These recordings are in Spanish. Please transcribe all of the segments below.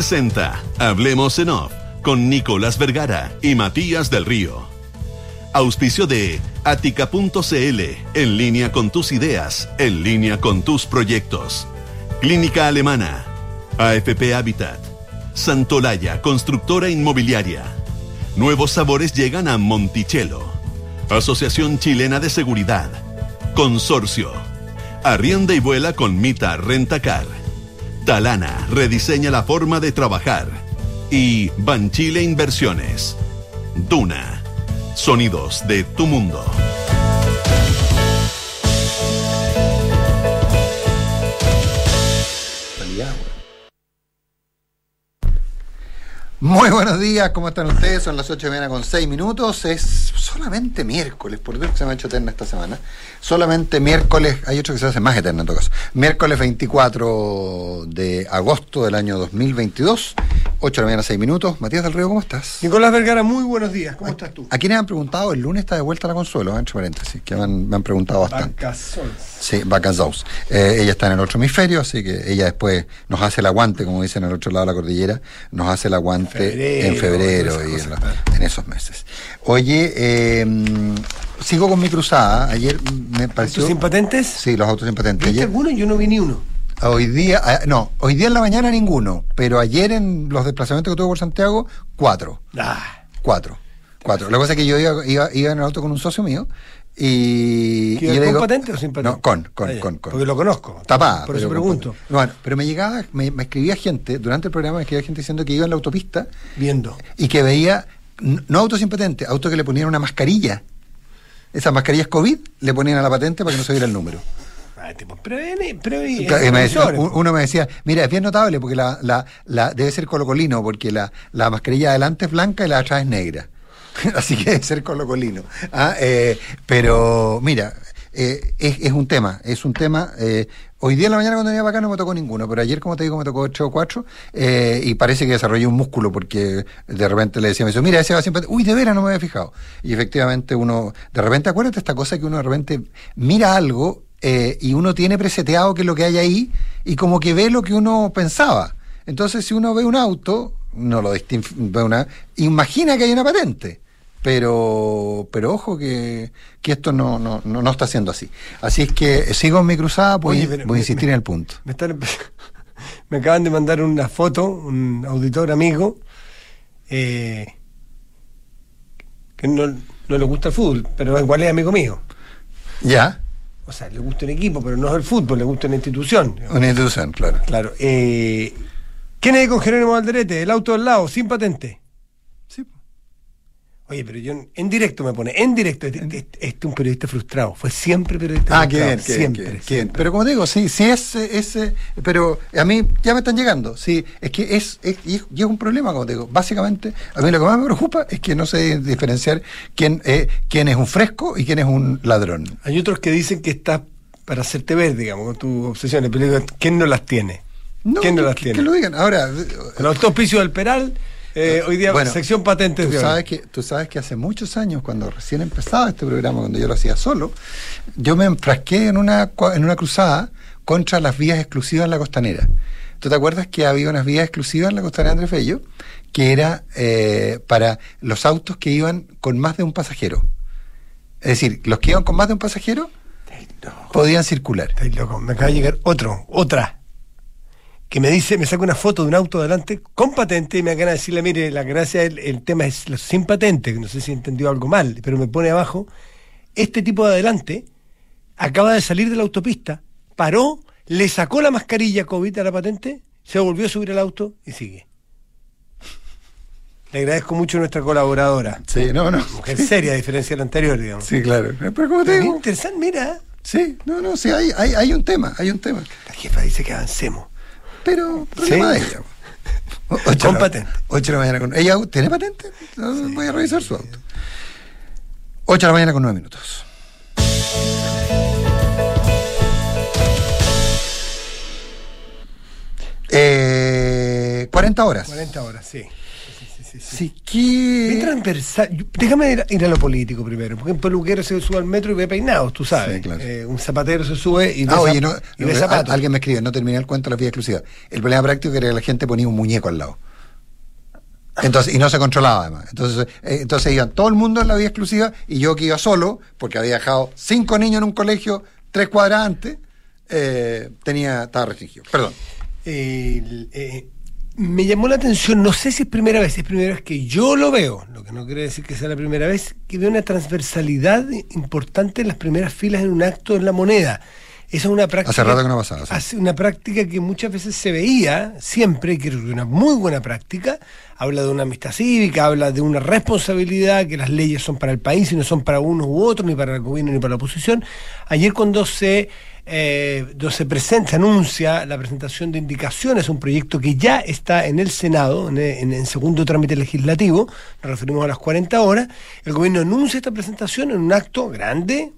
Presenta Hablemos en Off con Nicolás Vergara y Matías del Río. Auspicio de Atica.cl, en línea con tus ideas, en línea con tus proyectos. Clínica Alemana, AFP Habitat, Santolaya, constructora inmobiliaria. Nuevos sabores llegan a Monticello. Asociación Chilena de Seguridad. Consorcio. Arrienda y vuela con Mita Rentacar. Talana rediseña la forma de trabajar. Y Banchile Inversiones. Duna. Sonidos de tu mundo. Muy buenos días, ¿cómo están ustedes? Son las 8 de la mañana con 6 minutos. Es solamente miércoles, por Dios que se me ha hecho eterna esta semana. Solamente miércoles, hay otro que se hace más eterna en todo caso. Miércoles 24 de agosto del año 2022, 8 de la mañana 6 minutos. Matías del Río, ¿cómo estás? Nicolás Vergara, muy buenos días, ¿cómo estás tú? A quienes han preguntado, el lunes está de vuelta la Consuelo, entre paréntesis, que me han, me han preguntado bastante. Vacaciones. Sí, Vacazows. Eh, ella está en el otro hemisferio, así que ella después nos hace el aguante, como dicen en el otro lado de la cordillera, nos hace el aguante Febrero, en febrero esas y en, la- en esos meses. Oye, eh, sigo con mi cruzada. Ayer me pareció. ¿Tus impatentes? Sí, los autos impatentes. ¿Viste alguno? Yo no vi ni uno. hoy día, ah, no, hoy día en la mañana ninguno, pero ayer en los desplazamientos que tuve por Santiago, cuatro. Ah, Cuatro. Cuatro. Que pasa es que yo iba, iba, iba en el auto con un socio mío y. ¿que y yo ¿Con digo- patente o sin patente? No, con, con, con, con. Porque lo conozco. Tapada. Por eso pregunto. con- Bueno, pero me llegaba, me, me escribía gente, durante el programa me escribía gente diciendo que iba en la autopista Viendo. y que veía, no autos sin patente, autos que le ponían una mascarilla. Esas mascarillas COVID le ponían a la patente para que no se viera el número. Ah, tipo. Claro, me decía- uno me decía, mira, es bien notable porque la, la, la debe ser colocolino, porque la, la mascarilla de adelante es blanca y la de atrás es negra. Así que debe ser colocolino. Ah, eh, pero mira, eh, es, un tema, es un tema. eh, hoy día en la mañana cuando venía para acá no me tocó ninguno, pero ayer, como te digo, me tocó 8 o 4 eh, y parece que desarrollé un músculo porque de repente le decía, dice, mira, ese va siempre, uy, de veras no me había fijado. Y efectivamente uno, de repente, acuérdate esta cosa que uno de repente mira algo eh, y uno tiene preseteado que es lo que hay ahí y como que ve lo que uno pensaba. Entonces, si uno ve un auto, no lo distin- ve una, imagina que hay una patente. Pero, pero ojo que, que esto no, no, no, no está siendo así. Así es que sigo en mi cruzada, voy, Oye, voy a insistir me- en el punto. Me, están empe- me acaban de mandar una foto, un auditor amigo, eh, que no, no le gusta el fútbol, pero igual es amigo mío. Ya, O sea, le gusta un equipo, pero no es el fútbol, le gusta una institución. digamos. una institución, claro. Claro. Eh, ¿Quién es con Jerónimo Alderete? El auto al lado, sin patente. Oye, pero yo en- directo me pone, en directo, este, este- este es un periodista frustrado, fue siempre periodista Ah, frustrado, bien, qué bien, siempre, qué bien, qué bien. siempre. Pero como digo, sí, sí es ese, pero a mí ya me están llegando. Sí, es que es, es- y es, un problema, como te digo. Básicamente, a mí lo que más me preocupa es que no sé diferenciar quién, eh, quién es un fresco y quién es un ladrón. Hay otros que dicen que está para hacerte ver, digamos, con tus obsesiones, pero ¿quién no las tiene? ¿Quién no las tiene? que lo digan. Ahora, El auspicio del Peral, eh, hoy día, Bueno, sección patentes Tú de hoy. sabes, que, tú sabes que hace muchos años, cuando recién empezaba este programa, cuando yo lo hacía solo, yo me enfrasqué en una, en una cruzada contra las vías exclusivas en la costanera. ¿Tú te acuerdas que había unas vías exclusivas en la costanera de Andrés Bello que era eh, para los autos que iban con más de un pasajero? Es decir, los que iban con más de un pasajero podían circular. estáis loco. Me acaba de llegar otro, otra, que me dice, me saca una foto de un auto adelante con patente y me acaba de decirle, mire, la gracia, el, el tema es sin patente, no sé si entendió algo mal, pero me pone abajo, este tipo de adelante acaba de salir de la autopista, paró, le sacó la mascarilla COVID a la patente, se volvió a subir al auto y sigue. Le agradezco mucho a nuestra colaboradora. Sí, no, no. Mujer seria, a diferencia de la anterior, digamos. Sí, claro. Pero como te digo, interesante, mira, sí, no, no, sí, hay, hay, hay un tema, hay un tema. la jefa dice que avancemos. Pero problema Sí. de ella. Ocho Con la- patente. ocho de la mañana con. ¿Ella tiene patente? No, Voy a revisar su auto. 8 de la mañana con 9 minutos. Eh, 40 horas. 40 horas, sí. Sí, sí, Déjame ir, a lo político primero, porque un peluquero se sube al metro y ve peinados, tú sabes. Sí, claro. Eh, un zapatero se sube y ve, Ah, oye, no, y ve no, zapatos. al- alguien me escribe, no terminé el cuento de la vida exclusiva. El problema práctico era que la gente ponía un muñeco al lado. Entonces, y no se controlaba además. Entonces, eh, entonces iban todo el mundo en la vida exclusiva y yo que iba solo, porque había dejado cinco niños en un colegio, tres cuadras antes, eh, tenía, estaba restringido. Perdón. El, eh, me llamó la atención, no sé si es primera vez, es primera vez que yo lo veo, lo que no quiere decir que sea la primera vez, que veo una transversalidad importante en las primeras filas en un acto en la moneda. Esa es una práctica. Hace rato que no pasaba, sí. hace una práctica que muchas veces se veía, siempre, y que es una muy buena práctica. Habla de una amistad cívica, habla de una responsabilidad, que las leyes son para el país y no son para unos u otros, ni para el gobierno ni para la oposición. Ayer cuando se, eh, cuando se presenta, se anuncia la presentación de indicaciones, un proyecto que ya está en el Senado, en, en- en segundo trámite legislativo, nos referimos a las 40 horas, el gobierno anuncia esta presentación en un acto grande,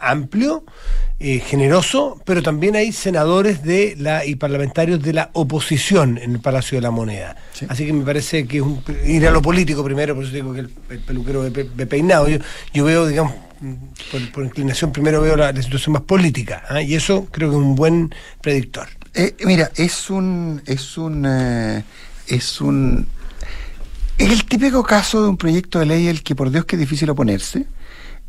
amplio, eh, generoso, pero también hay senadores de la y parlamentarios de la oposición en el Palacio de la Moneda. Sí. Así que me parece que es un, ir a lo político primero, por eso digo que el, el peluquero de, de peinado. Yo, yo veo, digamos, por, inclinación, primero veo la, la situación más política, ¿ah? y eso creo que es un buen predictor. Eh, mira, es un. Es un. eh, es un. Es el típico caso de un proyecto de ley el que por Dios que es difícil oponerse.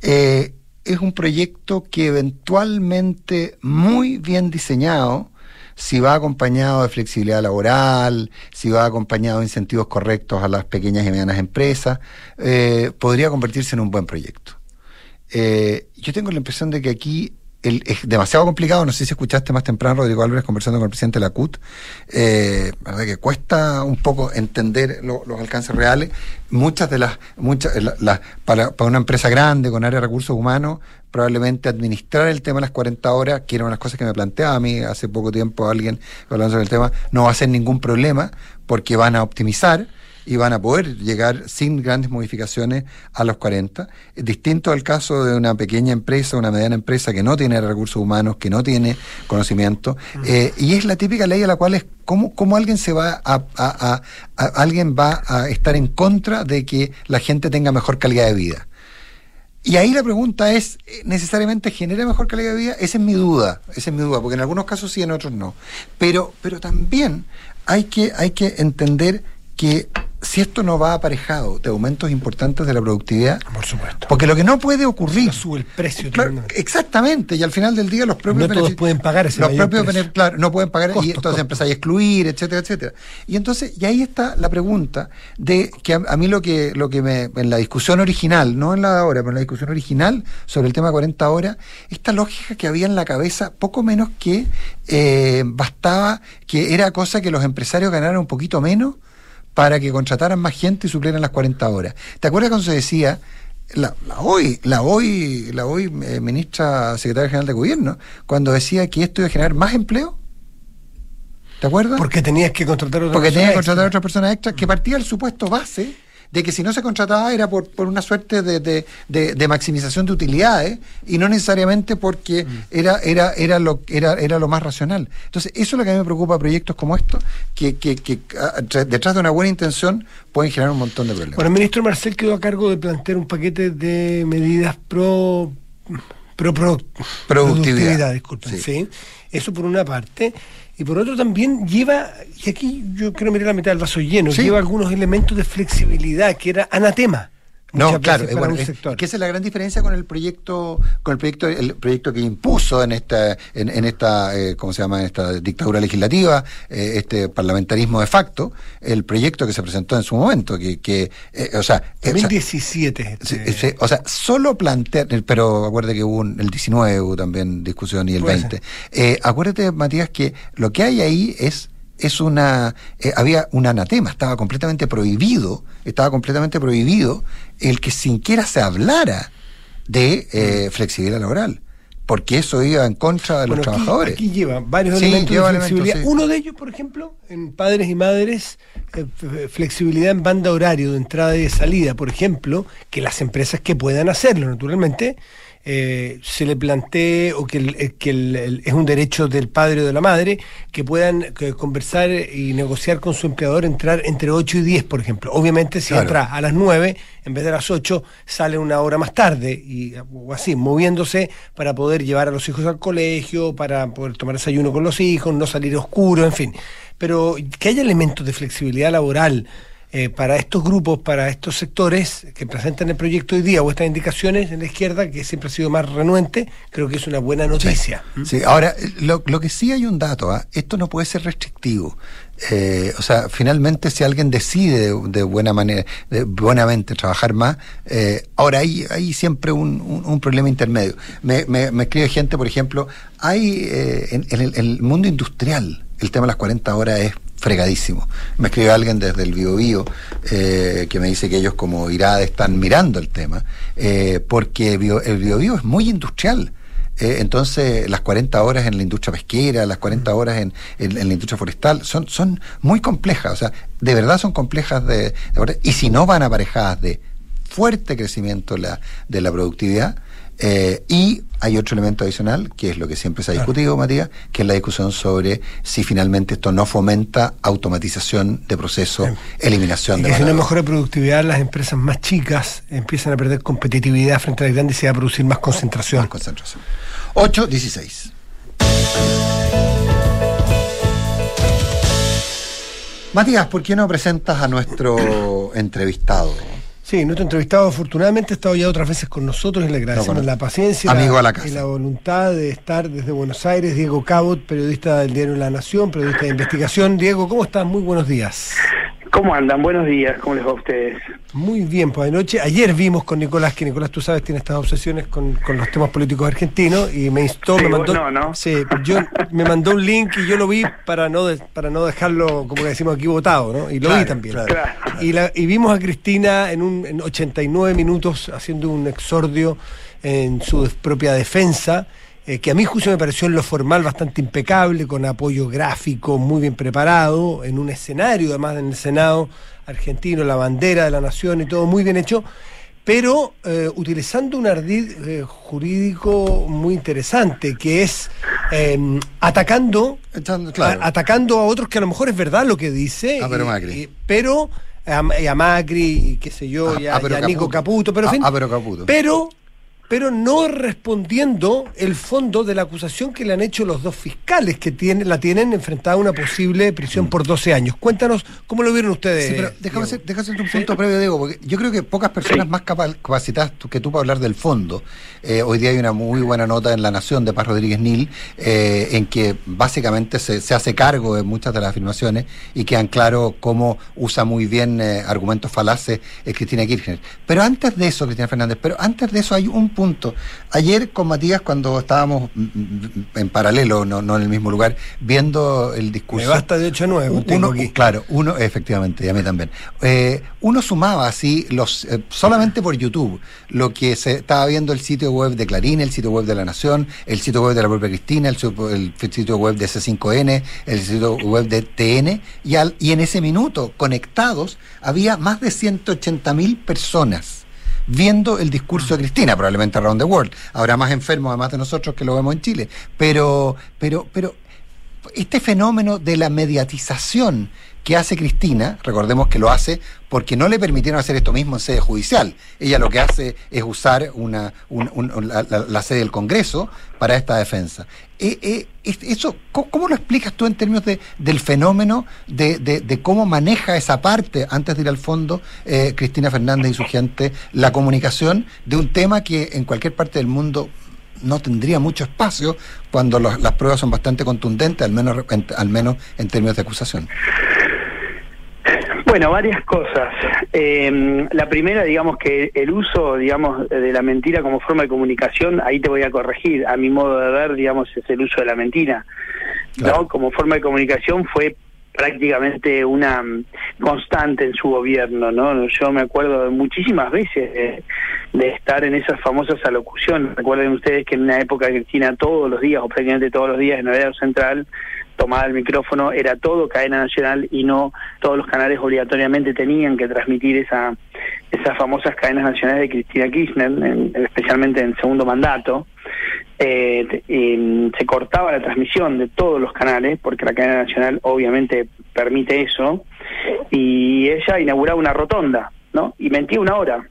Eh, es un proyecto que eventualmente, muy bien diseñado, si va acompañado de flexibilidad laboral, si va acompañado de incentivos correctos a las pequeñas y medianas empresas, eh, podría convertirse en un buen proyecto. Eh, yo tengo la impresión de que aquí es demasiado complicado. No sé si escuchaste más temprano Rodrigo Álvarez conversando con el presidente de la CUT. Eh, verdad que cuesta un poco entender lo- los alcances reales. Muchas de las, muchas, la- para una empresa grande con área de recursos humanos, probablemente administrar el tema de las 40 horas, que era una de las cosas que me planteaba a mí hace poco tiempo alguien hablando sobre el tema, no va a ser ningún problema porque van a optimizar y van a poder llegar sin grandes modificaciones a los 40. Es distinto al caso de una pequeña empresa, una mediana empresa que no tiene recursos humanos, que no tiene conocimiento. Eh, y es la típica ley a la cual es cómo, cómo alguien se va a, a- a- a- alguien va a estar en contra de que la gente tenga mejor calidad de vida. Y ahí la pregunta es, ¿eh, ¿necesariamente genera mejor calidad de vida? Esa es mi duda, esa es mi duda, porque en algunos casos sí, en otros no. Pero, pero también hay que, hay que entender que si esto no va aparejado de aumentos importantes de la productividad, Por supuesto. porque lo que no puede ocurrir... No sube el precio Claro, exactamente, y al final del día los propios No todos pueden pagar ese los propios precio. claro, no pueden pagar y entonces empezáis a excluir, etcétera, etcétera. Y entonces, y ahí está la pregunta de que a, a mí lo que, lo que me, en la discusión original, no en la de ahora, pero en la discusión original sobre el tema de 40 horas, esta lógica que había en la cabeza, poco menos que eh, bastaba, que era cosa que los empresarios ganaran un poquito menos para que contrataran más gente y suplieran las 40 horas. ¿Te acuerdas cuando se decía, la, la hoy, la hoy, la hoy eh, ministra secretaria general de gobierno, cuando decía que esto iba a generar más empleo? ¿Te acuerdas? Porque tenías que contratar otra Porque persona tenía que contratar a otras personas extras, que partía del supuesto base de que si no se contrataba era por, por una suerte de, de- de- de maximización de utilidades y no necesariamente porque era, era, era, lo, era, era lo más racional. Entonces, eso es lo que a mí me preocupa proyectos como estos, que, que, que detrás de una buena intención pueden generar un montón de problemas. Bueno, el ministro Marcel quedó a cargo de plantear un paquete de medidas pro, pro, pro- Productividad. disculpen, Sí. sí. Eso por una parte. Y por otro también lleva, y aquí yo quiero mirar la mitad del vaso lleno, Sí. lleva algunos elementos de flexibilidad, que era anatema. No, claro, bueno, es- que esa es la gran diferencia con el proyecto, con el proyecto, el proyecto que impuso en esta, en, en esta, eh, ¿cómo se llama? En esta dictadura legislativa, eh, este parlamentarismo de facto, el proyecto que se presentó en su momento, que, que eh, o sea, eh, o sea, 2017. Sí, este, o sea, solo plantear, pero acuérdate que hubo un- el 19 hubo también discusión y el Puede 20. Eh, acuérdate, Matías, que lo que hay ahí es es una eh, había un anatema, estaba completamente prohibido, estaba completamente prohibido el que siquiera se hablara de eh, flexibilidad laboral, porque eso iba en contra de los aquí- trabajadores. Aquí, lleva varios Sí, elementos lleva de elementos, flexibilidad. sí. Uno de ellos, por ejemplo, en padres y madres, eh, flexibilidad en banda horario de entrada y de salida, por ejemplo, que las empresas que puedan hacerlo, naturalmente, eh, se le plantee o que, eh, que es un derecho del padre o de la madre que puedan conversar y negociar con su empleador, entrar entre 8 y 10, por ejemplo. Obviamente, si entra a las 9, en vez de las 8, sale una hora más tarde, y, o así, moviéndose para poder llevar a los hijos al colegio, para poder tomar desayuno con los hijos, no salir oscuro, en fin. Pero que haya elementos de flexibilidad laboral eh, para estos grupos, para estos sectores que presentan el proyecto hoy día o estas indicaciones en la izquierda, que siempre ha sido más renuente, creo que es una buena noticia. Sí, ahora, lo, que sí hay un dato, ¿ah? esto no puede ser restrictivo. Eh, o sea, finalmente si alguien decide de, buena manera, de buenamente trabajar más, eh, ahora hay, hay siempre un, problema intermedio. Me, me, escribe gente, por ejemplo, hay en, el, en, el, mundo industrial, el tema de las 40 horas es fregadísimo. Me escribe alguien desde el Bio, eh, que me dice que ellos como IRAD están mirando el tema, eh, porque el Bio, es muy industrial. Eh, entonces, las 40 horas en la industria pesquera, las 40 horas en, la industria forestal, son, son muy complejas, o sea, de verdad son complejas de, y si no van aparejadas de fuerte crecimiento la, de la productividad, eh, y hay otro elemento adicional, que es lo que siempre se ha discutido, Matías, que es la discusión sobre si finalmente esto no fomenta automatización de procesos, eliminación de... Si no mejora productividad, las empresas más chicas empiezan a perder competitividad frente a las grandes y se va a producir más concentración. Más concentración. 8, 16. Matías, ¿por qué no presentas a nuestro entrevistado? Sí, nuestro entrevistado afortunadamente ha estado ya otras veces con nosotros y le agradecemos la paciencia y la voluntad de estar desde Buenos Aires. Diego Cabot, periodista del diario La Nación, periodista de investigación. Diego, ¿cómo estás? Muy buenos días. ¿Cómo andan? Buenos días, ¿cómo les va a ustedes? Muy bien, pues anoche, ayer vimos con Nicolás, que Nicolás, tú sabes, tiene estas obsesiones con, los temas políticos argentinos y me instó, me mandó. No, no. Sí, yo me mandó un link y yo lo vi para no para no dejarlo, como que decimos aquí, votado, ¿no? Y lo vi también. Y, la, y vimos a Cristina en, un, en 89 minutos haciendo un exordio en su propia defensa eh, que a mi juicio me pareció en lo formal bastante impecable, con apoyo gráfico muy bien preparado, en un escenario además en el Senado argentino, la bandera de la nación y todo muy bien hecho, pero eh, utilizando un ardid eh, jurídico muy interesante, que es em, atacando, atacando a otros que a lo mejor es verdad lo que dice, ah, pero Macri. pero a, Macri y qué sé yo, ah, y a, ah, Nico Caputo, pero, fin, pero, Caputo. pero pero no respondiendo el fondo de la acusación que le han hecho los dos fiscales que tienen, la tienen enfrentada a una posible prisión por 12 años. Cuéntanos cómo lo vieron ustedes. Sí, pero déjame hacer, un punto previo, Diego, porque yo creo que pocas personas más capacitadas que tú para hablar del fondo. Eh, hoy día hay una muy buena nota en La Nación de Paz Rodríguez Nil, eh, en que básicamente se, hace cargo de muchas de las afirmaciones y quedan claro cómo usa muy bien eh, argumentos falaces Cristina Kirchner. Pero antes de eso, Cristina Fernández, pero antes de eso hay un punto. Ayer con Matías, cuando estábamos mm, mm, en paralelo, no, no en el mismo lugar, viendo el discurso. Me basta de 8 a 9. Uno, claro, uno, efectivamente, y a mí también. Eh, uno sumaba así, los, eh, solamente por YouTube, lo que se estaba viendo el sitio web de Clarín, el sitio web de La Nación, el sitio web de la propia Cristina, el, sitio web de C5N, el sitio web de TN, y, al, y en ese minuto, conectados, había más de 180 mil personas viendo el discurso de Cristina, probablemente around the world. Habrá más enfermos además de nosotros que lo vemos en Chile. Pero, pero, pero este fenómeno de la mediatización que hace Cristina, recordemos que lo hace porque no le permitieron hacer esto mismo en sede judicial. Ella lo que hace es usar una, la, sede del Congreso para esta defensa. Eh, eh, eso, ¿cómo, lo explicas tú en términos de, del fenómeno de, cómo maneja esa parte, antes de ir al fondo, eh, Cristina Fernández y su gente, la comunicación de un tema que en cualquier parte del mundo no tendría mucho espacio cuando las pruebas son bastante contundentes, al menos, al menos en términos de acusación. Bueno, varias cosas. Eh, la primera, digamos que el uso, digamos, de la mentira como forma de comunicación, ahí te voy a corregir. A mi modo de ver, digamos, es el uso de la mentira. ¿no? Como forma de comunicación fue prácticamente una mm, constante en su gobierno, ¿no? Yo me acuerdo muchísimas veces de, estar en esas famosas alocuciones. Recuerden ustedes que en una época Cristina todos los días, o prácticamente todos los días en el radio central, tomaba el micrófono, era todo cadena nacional y no todos los canales obligatoriamente tenían que transmitir esa esas famosas cadenas nacionales de Cristina Kirchner, especialmente en segundo mandato, eh, se cortaba la transmisión de todos los canales, porque la cadena nacional obviamente permite eso, y ella inauguraba una rotonda, ¿no? Y mentía una hora.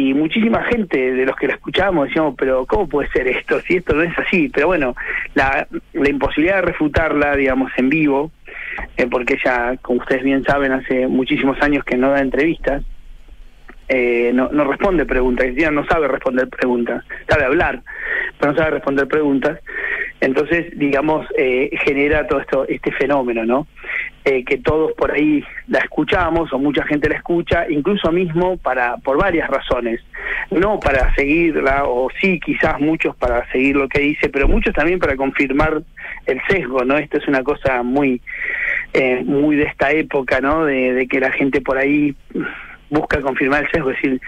Y muchísima gente de los que la escuchábamos decíamos, pero ¿cómo puede ser esto? Si esto no es así. Pero bueno, la, la imposibilidad de refutarla, digamos, en vivo, eh, porque ella, como ustedes bien saben, hace muchísimos años que no da entrevistas, eh, no, no responde preguntas, Cristina no sabe responder preguntas, sabe hablar, pero no sabe responder preguntas. Entonces, digamos, eh, genera todo esto, este fenómeno, ¿no? Eh, que todos por ahí la escuchamos o mucha gente la escucha, incluso mismo para por varias razones, no para seguirla o sí, quizás muchos para seguir lo que dice, pero muchos también para confirmar el sesgo, ¿no? Esto es una cosa muy eh, muy de esta época, ¿no? De, de que la gente por ahí busca confirmar el sesgo, es decir,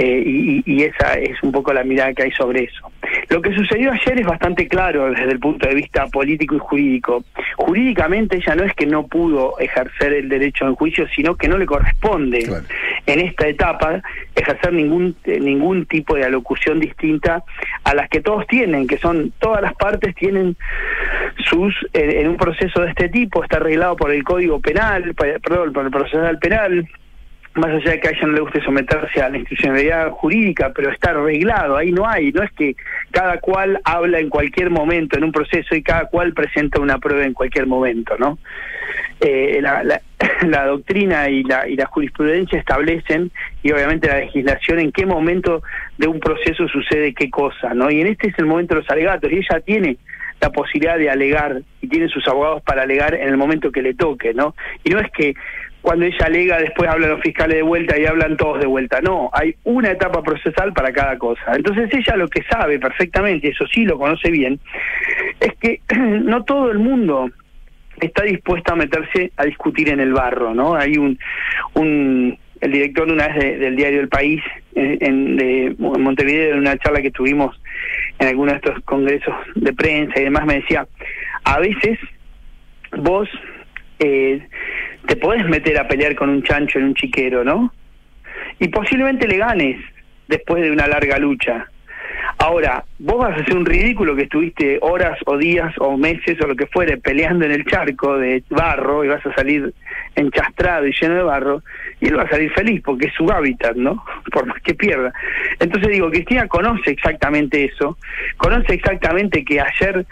eh, y, esa es un poco la mirada que hay sobre eso. Lo que sucedió ayer es bastante claro desde el punto de vista político y jurídico. Jurídicamente ella no es que no pudo ejercer el derecho en juicio, sino que no le corresponde en esta etapa ejercer ningún eh, ningún tipo de alocución distinta a las que todos tienen, que son todas las partes tienen sus eh, en un proceso de este tipo está arreglado por el Código Penal, perdón, por el procesal penal más allá de que a ella no le guste someterse a la institucionalidad jurídica, pero está arreglado, ahí no hay, no es que cada cual habla en cualquier momento en un proceso y cada cual presenta una prueba en cualquier momento, ¿no? Eh, la, la, doctrina y la, y la jurisprudencia establecen, y obviamente la legislación, en qué momento de un proceso sucede qué cosa, ¿no? Y en este es el momento de los alegatos, y ella tiene la posibilidad de alegar y tiene sus abogados para alegar en el momento que le toque, ¿no? Y no es que cuando ella alega, después hablan los fiscales de vuelta y hablan todos de vuelta. No, hay una etapa procesal para cada cosa. Entonces ella lo que sabe perfectamente, eso sí lo conoce bien, es que no todo el mundo está dispuesto a meterse a discutir en el barro, ¿no? Hay un, un el director una vez del diario El País en, de Montevideo, en una charla que tuvimos en algunos de estos congresos de prensa y demás, me decía, a veces vos eh, te podés meter a pelear con un chancho en un chiquero, ¿no? Y posiblemente le ganes después de una larga lucha. Ahora, vos vas a hacer un ridículo que estuviste horas o días o meses o lo que fuere peleando en el charco de barro y vas a salir enchastrado y lleno de barro y él va a salir feliz porque es su hábitat, ¿no? Por más que pierda. Entonces digo, Cristina conoce exactamente eso, conoce exactamente que ayer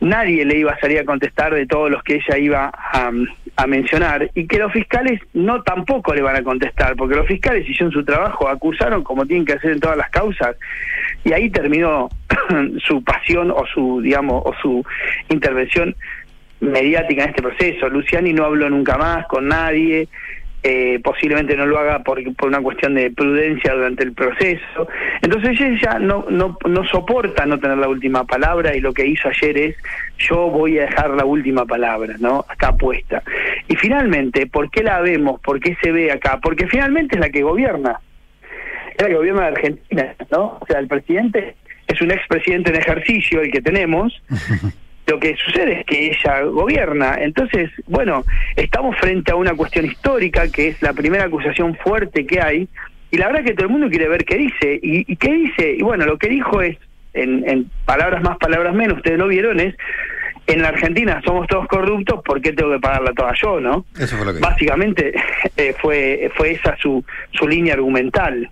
nadie le iba a salir a contestar de todos los que ella iba a, a mencionar y que los fiscales no tampoco le van a contestar porque los fiscales hicieron su trabajo, acusaron como tienen que hacer en todas las causas y ahí terminó su pasión o su, digamos, o su intervención mediática en este proceso. Luciani no habló nunca más con nadie, eh, posiblemente no lo haga por, por una cuestión de prudencia durante el proceso. Entonces ella no, no, no soporta no tener la última palabra y lo que hizo ayer es yo voy a dejar la última palabra, ¿no? Está puesta. Y finalmente, ¿por qué la vemos? ¿Por qué se ve acá? Porque finalmente es la que gobierna. Es la que gobierna Argentina, ¿no? O sea, el presidente es un expresidente en ejercicio, el que tenemos, lo que sucede es que ella gobierna. Entonces, bueno, estamos frente a una cuestión histórica que es la primera acusación fuerte que hay y la verdad que todo el mundo quiere ver qué dice. ¿Y, qué dice? Y bueno, lo que dijo es, en, palabras más, palabras menos, ustedes lo vieron, es en la Argentina somos todos corruptos, ¿por qué tengo que pagarla toda yo, no? Eso fue lo que Básicamente eh, fue, fue esa su, su línea argumental.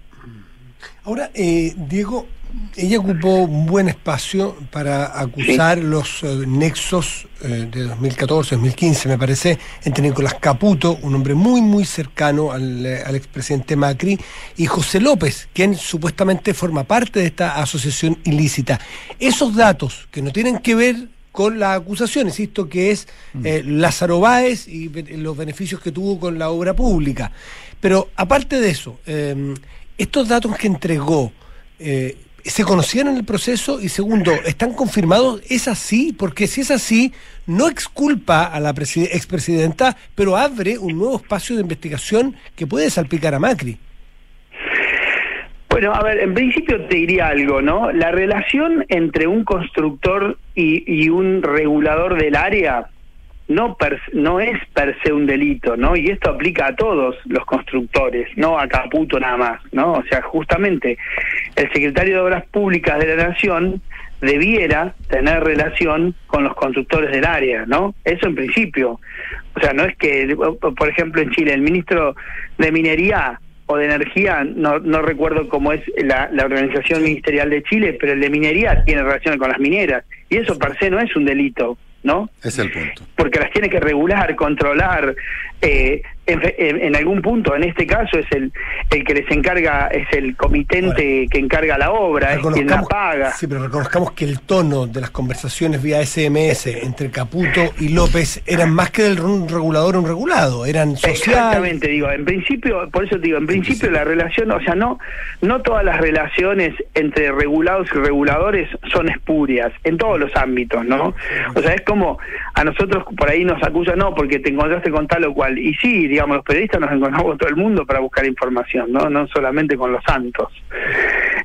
Ahora, eh, Diego, ella ocupó un buen espacio para acusar los eh, nexos eh, de 2014-2015, me parece, entre Nicolás Caputo, un hombre muy, muy cercano al, eh, al, expresidente Macri, y José López, quien supuestamente forma parte de esta asociación ilícita. Esos datos que no tienen que ver con la acusación, insisto, que es mm. Lázaro Báez y los beneficios que tuvo con la obra pública. Pero aparte de eso, estos datos que entregó, ¿Se conocían en el proceso? Y segundo, ¿están confirmados? ¿Es así? Porque si es así, no exculpa a la expresidenta, pero abre un nuevo espacio de investigación que puede salpicar a Macri. Bueno, a ver, en principio te diría algo, ¿no? La relación entre un constructor y, y un regulador del área no no es per se un delito, ¿no? Y esto aplica a todos los constructores, no a Caputo nada más, ¿no? O sea, justamente el secretario de Obras Públicas de la Nación debiera tener relación con los constructores del área, ¿no? Eso en principio. O sea, no es que, por ejemplo, en Chile, el ministro de Minería o de Energía, no, no recuerdo cómo es la, la organización ministerial de Chile, pero el de Minería tiene relación con las mineras. Y eso per se no es un delito. ¿No? Es el punto. Porque las tiene que regular, controlar, eh, en, algún punto, en este caso es el, el que les encarga, es el comitente que encarga la obra, es quien la paga. Sí, pero reconozcamos que el tono de las conversaciones vía SMS entre Caputo y López eran más que del regulador un regulado, eran sociales. Exactamente, digo, en principio, por eso digo, en principio la relación, o sea, no, no todas las relaciones entre regulados y reguladores son espurias, en todos los ámbitos, ¿no? O sea, es como a nosotros por ahí nos acusan, no, porque te encontraste con tal o cual, y sí, digamos, los periodistas nos encontramos con todo el mundo para buscar información, no, no solamente con los santos.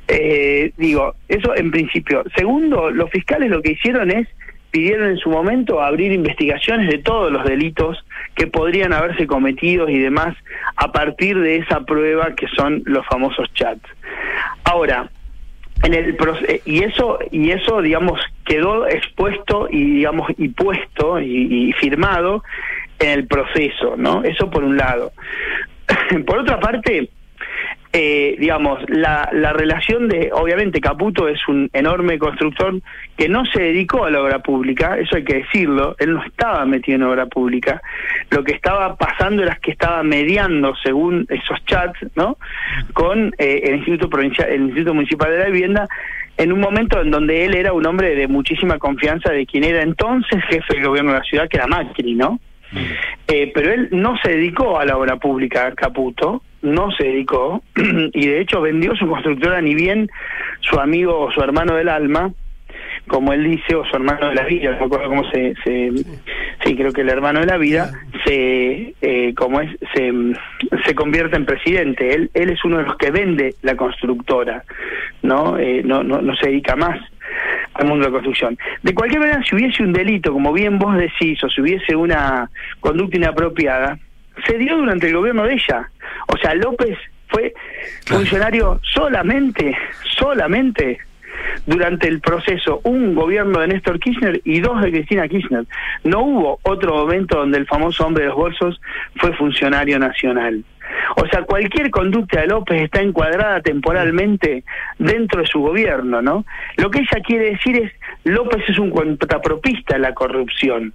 Eh, digo, eso en principio. Segundo, los fiscales lo que hicieron es pidieron en su momento abrir investigaciones de todos los delitos que podrían haberse cometido y demás a partir de esa prueba que son los famosos chats. Ahora, en el y eso y eso digamos quedó expuesto y digamos y puesto y firmado en el proceso, ¿no? Eso por un lado. por otra parte, eh, digamos, la, la relación de, obviamente Caputo es un enorme constructor que no se dedicó a la obra pública, eso hay que decirlo, él no estaba metido en obra pública, lo que estaba pasando era que estaba mediando, según esos chats, ¿no? Con eh, el Instituto Provincial, el Instituto Municipal de la Vivienda, en un momento en donde él era un hombre de muchísima confianza de quien era entonces jefe del gobierno de la ciudad, que era Macri, ¿no? Eh, pero él no se dedicó a la obra pública, Caputo, no se dedicó, y de hecho vendió su constructora ni bien su amigo o su hermano del alma, como él dice, o su hermano de la vida, no me acuerdo cómo se, sí, creo que el hermano de la vida, se, eh, como es, se, se convierte en presidente. Él, él es uno de los que vende la constructora, ¿no? Eh, no, no, no se dedica más al mundo de la construcción. De cualquier manera, si hubiese un delito, como bien vos decís, o si hubiese una conducta inapropiada, se dio durante el gobierno de ella. O sea, López fue funcionario solamente, solamente durante el proceso un gobierno de Néstor Kirchner y dos de Cristina Kirchner. No hubo otro momento donde el famoso hombre de los bolsos fue funcionario nacional. O sea, cualquier conducta de López está encuadrada temporalmente dentro de su gobierno, ¿no? Lo que ella quiere decir es, López es un cuentapropista de la corrupción.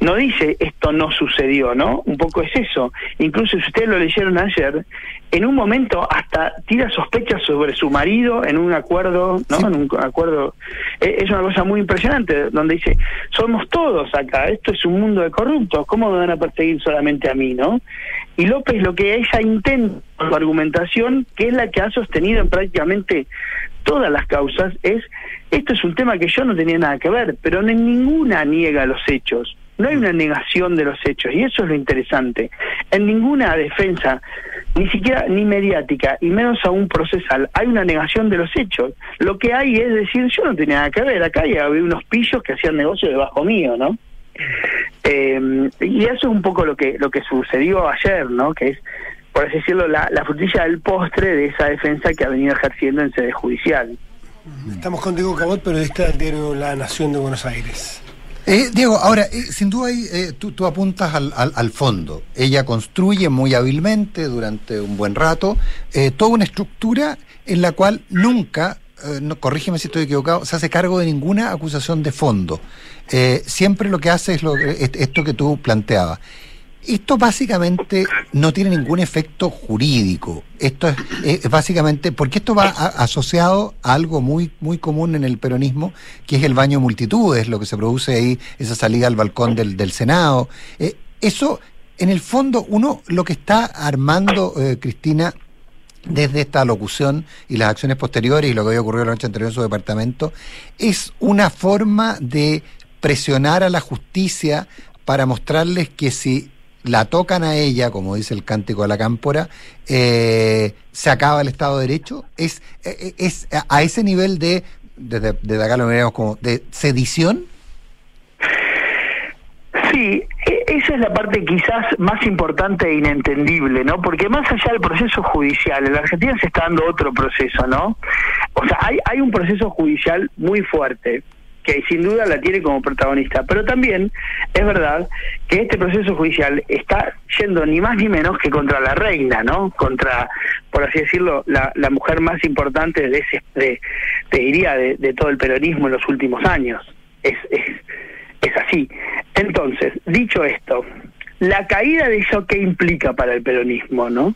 No dice esto no sucedió, ¿no? Un poco es eso. Incluso si ustedes lo leyeron ayer, en un momento hasta tira sospechas sobre su marido en un acuerdo, ¿no? En un acuerdo. Eh, es una cosa muy impresionante, donde dice, somos todos acá, esto es un mundo de corruptos, ¿cómo me van a perseguir solamente a mí, no? Y López lo que ella intenta su argumentación, que es la que ha sostenido en prácticamente todas las causas, es esto es un tema que yo no tenía nada que ver, pero en ninguna niega los hechos. No hay una negación de los hechos y eso es lo interesante. En ninguna defensa, ni siquiera ni mediática y menos aún procesal, hay una negación de los hechos. Lo que hay es decir, yo no tenía nada que ver, acá había unos pillos que hacían negocio debajo mío, ¿no? Eh, y eso es un poco lo que lo que sucedió ayer, ¿no? Que es, por así decirlo, la, la frutilla del postre de esa defensa que ha venido ejerciendo en sede judicial. Estamos contigo, Cabot, periodista del diario La Nación de Buenos Aires. Eh, Diego, ahora, eh, sin duda ahí, eh, tú, tú, apuntas al, al, fondo. Ella construye muy hábilmente durante un buen rato toda una estructura en la cual nunca, no, corrígeme si estoy equivocado, se hace cargo de ninguna acusación de fondo. Siempre lo que hace es lo, esto que tú planteabas. Esto básicamente no tiene ningún efecto jurídico. Esto es, básicamente porque esto va asociado a algo muy muy común en el peronismo, que es el baño multitudes, lo que se produce ahí, esa salida al balcón del, del Senado. Eh, eso, en el fondo, uno lo que está armando, eh, Cristina, desde esta locución y las acciones posteriores y lo que había ocurrido la noche anterior en su departamento, es una forma de presionar a la justicia para mostrarles que si la tocan a ella, como dice el cántico de la cámpora, eh, se acaba el Estado de Derecho. Es, es a ese nivel de, desde, acá lo miramos como, de sedición. Sí, e, esa es la parte quizás más importante e inentendible, ¿no? Porque más allá del proceso judicial, en la Argentina se está dando otro proceso, ¿no? O sea, hay, hay un proceso judicial muy fuerte, que sin duda la tiene como protagonista. Pero también es verdad que este proceso judicial está yendo ni más ni menos que contra la reina, ¿no? Contra, por así decirlo, la, mujer más importante de ese, de, te diría, de, de, todo el peronismo en los últimos años. Es, es, es así. Entonces, dicho esto, la caída de eso, ¿qué implica para el peronismo, no?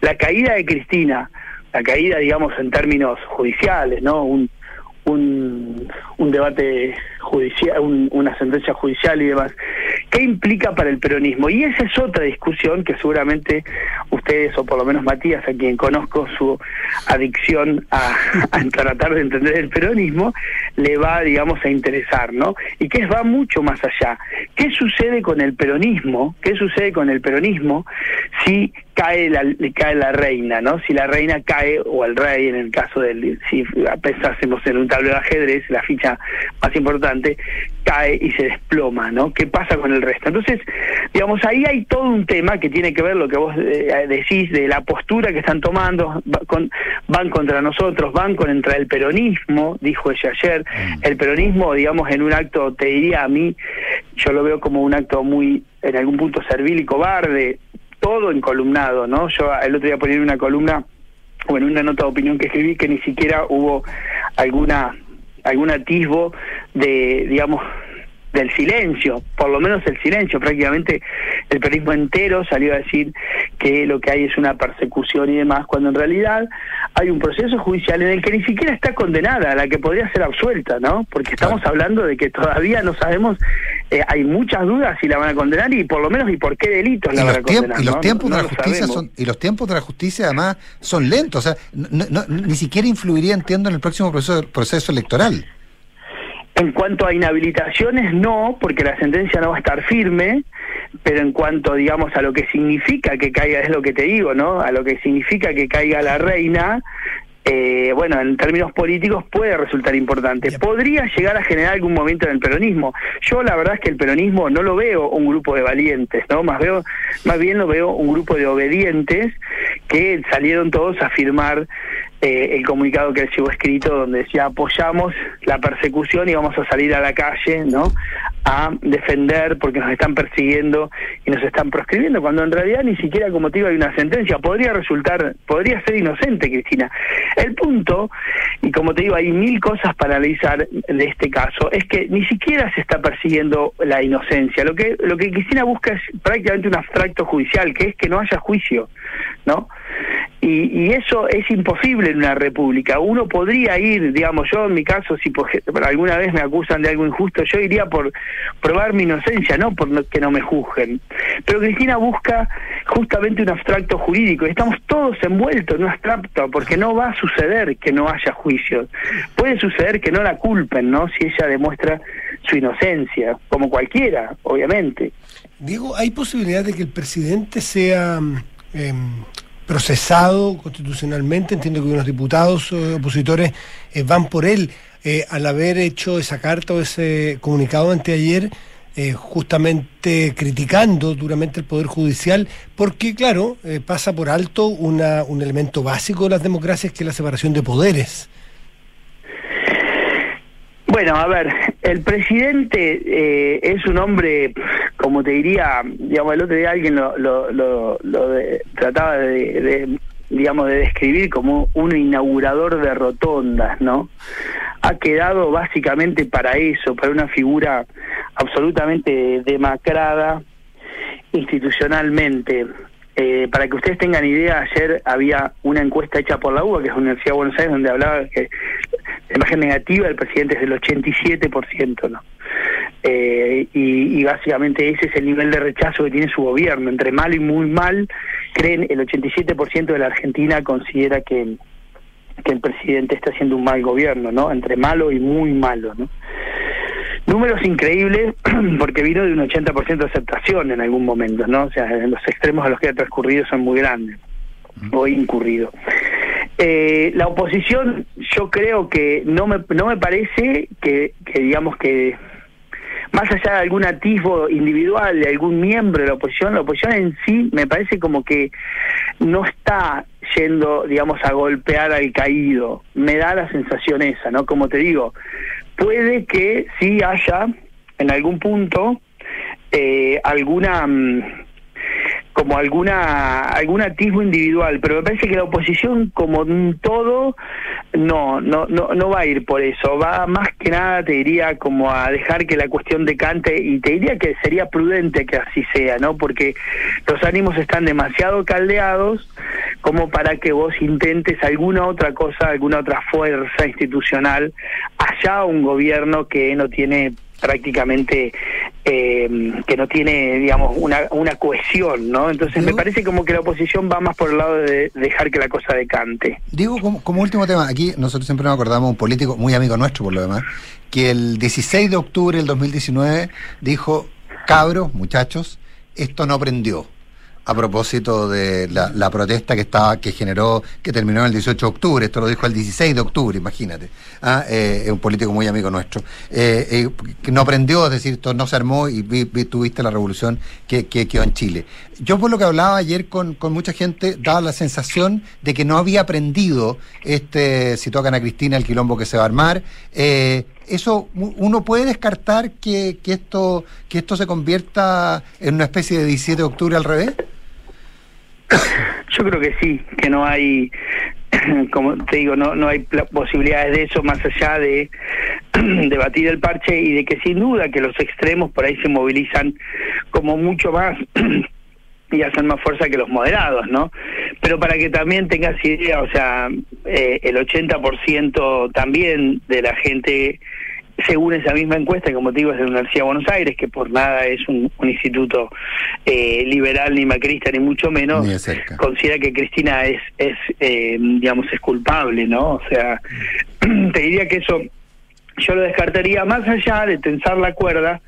La caída de Cristina, la caída, digamos, en términos judiciales, ¿no? Un, un, un debate judicial, un, una sentencia judicial y demás. ¿Qué implica para el peronismo? Y esa es otra discusión que seguramente ustedes, o por lo menos Matías, a quien conozco su adicción a, a tratar de entender el peronismo, le va, digamos, a interesar, ¿no? Y que va mucho más allá. ¿Qué sucede con el peronismo? ¿Qué sucede con el peronismo si cae la, cae la reina, ¿no? Si la reina cae, o el rey, en el caso del, si pensásemos en un tablero de ajedrez, la ficha más importante, cae y se desploma, ¿no? ¿Qué pasa con el resto? Entonces, digamos, ahí hay todo un tema que tiene que ver lo que vos eh, decís de la postura que están tomando, con, van contra nosotros, van contra el peronismo, dijo ella ayer, el peronismo, digamos, en un acto, te diría a mí, yo lo veo como un acto muy, en algún punto servil y cobarde, todo encolumnado, ¿no? Yo el otro día ponía una columna o en una nota de opinión que escribí que ni siquiera hubo alguna algún atisbo de, digamos, del silencio, por lo menos el silencio, prácticamente el periodismo entero salió a decir que lo que hay es una persecución y demás, cuando en realidad hay un proceso judicial en el que ni siquiera está condenada, a la que podría ser absuelta, ¿no? Porque estamos hablando de que todavía no sabemos, eh, hay muchas dudas si la van a condenar y por lo menos y por qué delitos la van a condenar. Y los tiempos de la justicia son, y los tiempos de la justicia además son lentos, o sea, ni siquiera influiría, entiendo, en el próximo proceso, proceso electoral. En cuanto a inhabilitaciones, no, porque la sentencia no va a estar firme, pero en cuanto, digamos, a lo que significa que caiga, es lo que te digo, ¿no? A lo que significa que caiga la reina, eh, bueno, en términos políticos puede resultar importante. Podría llegar a generar algún momento en el peronismo. Yo la verdad es que el peronismo no lo veo un grupo de valientes, ¿no? Más veo, más bien lo veo un grupo de obedientes que salieron todos a firmar eh, el comunicado que él llevó escrito donde decía apoyamos la persecución y vamos a salir a la calle, ¿no? A defender porque nos están persiguiendo y nos están proscribiendo, cuando en realidad ni siquiera como motivo hay una sentencia. Podría resultar, podría ser inocente, Cristina. El punto, y como te digo, hay mil cosas para analizar de este caso, es que ni siquiera se está persiguiendo la inocencia. Lo que, lo que Cristina busca es prácticamente un abstracto judicial, que es que no haya juicio, ¿no? Y, y, eso es imposible en una república. Uno podría ir, digamos, yo en mi caso, si por, alguna vez me acusan de algo injusto, yo iría por probar mi inocencia, no por no, que no me juzguen. Pero Cristina busca justamente un abstracto jurídico. Estamos todos envueltos en un abstracto, porque no va a suceder que no haya juicio. Puede suceder que no la culpen, ¿no? Si ella demuestra su inocencia, como cualquiera, obviamente. Diego, ¿hay posibilidad de que el presidente sea... Eh, procesado constitucionalmente, entiendo que unos diputados eh, opositores eh, van por él. Eh, al haber hecho esa carta o ese comunicado anteayer, eh, justamente criticando duramente el Poder Judicial, porque, claro, eh, pasa por alto una, un elemento básico de las democracias que es la separación de poderes. Bueno, a ver, el presidente eh, es un hombre, como te diría, digamos, el otro día alguien lo, lo, lo, lo de, trataba de, de, digamos, de describir como un inaugurador de rotondas, ¿no? Ha quedado básicamente para eso, para una figura absolutamente demacrada institucionalmente. Eh, para que ustedes tengan idea, ayer había una encuesta hecha por la UBA, que es la Universidad de Buenos Aires, donde hablaba que la imagen negativa del presidente es del 87%, ¿no? Eh, y, y, básicamente ese es el nivel de rechazo que tiene su gobierno. Entre mal y muy mal, creen el 87% de la Argentina considera que, que el presidente está haciendo un mal gobierno, ¿no? Entre malo y muy malo, ¿no? Números increíbles porque vino de un 80% de aceptación en algún momento, ¿no? O sea, en los extremos a los que ha transcurrido son muy grandes o incurrido. Eh, la oposición, yo creo que no me, no me parece que, que digamos que más allá de algún atisbo individual de algún miembro de la oposición, la oposición en sí me parece como que no está yendo, digamos, a golpear al caído. Me da la sensación esa, ¿no? Como te digo, puede que sí haya en algún punto eh, alguna mm, como alguna algún atisbo individual, pero me parece que la oposición como un todo no, no, no, no va a ir por eso, va más que nada te diría como a dejar que la cuestión decante y te diría que sería prudente que así sea, ¿no? Porque los ánimos están demasiado caldeados como para que vos intentes alguna otra cosa, alguna otra fuerza institucional, allá un gobierno que no tiene prácticamente eh, que no tiene, digamos, una, una cohesión, ¿no? Entonces me parece como que la oposición va más por el lado de dejar que la cosa decante. Digo, como, último tema, aquí nosotros siempre nos acordamos un político muy amigo nuestro, por lo demás, que el 16 de octubre del 2019 dijo, cabros, muchachos, esto no prendió a propósito de la, protesta que estaba que generó que terminó el 18 de octubre esto lo dijo el 16 de octubre imagínate ah, eh, un político muy amigo nuestro. Eh, eh, que no aprendió es decir esto no se armó y tuviste la revolución que, quedó en Chile yo por lo que hablaba ayer con, mucha gente daba la sensación de que no había aprendido este si tocan a Cristina el quilombo que se va a armar eso uno puede descartar que, que esto que esto se convierta en una especie de 17 de octubre al revés yo creo que sí, que no hay, como te digo, no, no hay posibilidades de eso más allá de debatir el parche y de que sin duda que los extremos por ahí se movilizan como mucho más y hacen más fuerza que los moderados, ¿no? Pero para que también tengas idea, o sea, eh, el 80% también de la gente según esa misma encuesta, como te digo, es de la Universidad de Buenos Aires, que por nada es un, instituto eh, liberal ni macrista, ni mucho menos, considera que Cristina es, es eh, digamos, es culpable, ¿no? O sea, te diría que eso yo lo descartaría más allá de tensar la cuerda,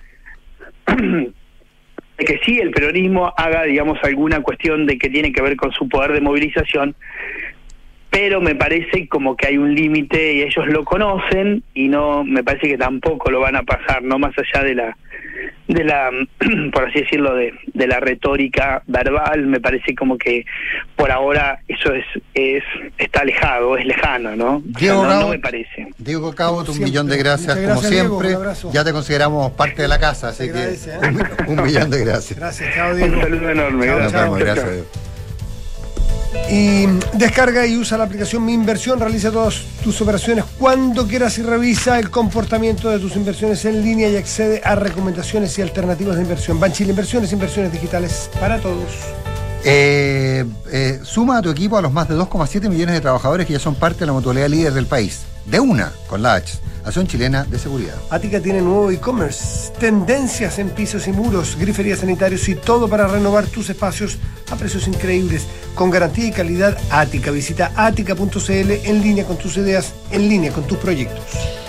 de que sí el peronismo haga, digamos, alguna cuestión de que tiene que ver con su poder de movilización, pero me parece como que hay un límite y ellos lo conocen y no me parece que tampoco lo van a pasar no más allá de la de la por así decirlo de, de la retórica verbal me parece como que por ahora eso es es está alejado es lejano no Diego no, me parece. Diego Cabo un millón de gracias, como siempre. ya te consideramos parte de la casa así que ¿eh? un, millón de gracias. Gracias chao Diego. Un saludo enorme gracias. Y descarga y usa la aplicación Mi Inversión, realiza todas tus operaciones cuando quieras y revisa el comportamiento de tus inversiones en línea y accede a recomendaciones y alternativas de inversión. Banchile Inversiones, inversiones digitales para todos. Eh, eh, suma a tu equipo a los más de 2,7 millones de trabajadores que ya son parte de la mutualidad líder del país. De una, con la H, Acción Chilena de Seguridad. Ática tiene nuevo e-commerce, tendencias en pisos y muros, griferías sanitarios y todo para renovar tus espacios a precios increíbles, con garantía y calidad Ática. Visita ática.cl en línea con tus ideas, en línea con tus proyectos.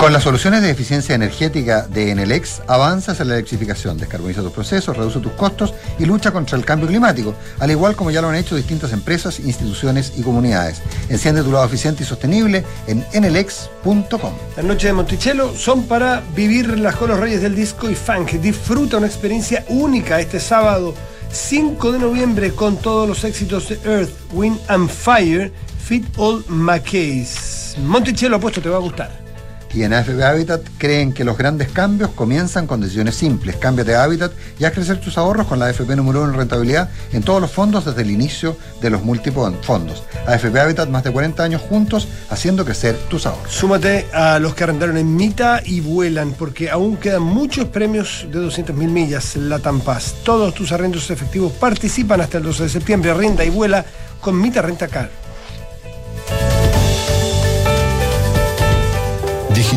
Con las soluciones de eficiencia energética de Enelex, avanzas en la electrificación, descarboniza tus procesos, reduce tus costos y lucha contra el cambio climático, al igual como ya lo han hecho distintas empresas, instituciones y comunidades. Enciende tu lado eficiente y sostenible en enelex.com. Las noches de Monticello son para vivirlas con los reyes del disco y funk. Disfruta una experiencia única este sábado 5 de noviembre con todos los éxitos de Earth, Wind and Fire, Fit All McCays. Monticello apuesto te va a gustar. Y en AFP Habitat creen que los grandes cambios comienzan con decisiones simples. Cámbiate de hábitat y haz crecer tus ahorros con la AFP número uno en rentabilidad en todos los fondos desde el inicio de los múltiples fondos. AFP Habitat, más de 40 años juntos haciendo crecer tus ahorros. Súmate a los que arrendaron en Mita y vuelan, porque aún quedan muchos premios de 200.000 millas. La Tampas. Todos tus arrendos efectivos participan hasta el 12 de septiembre. Renta y vuela con Mita Renta Car.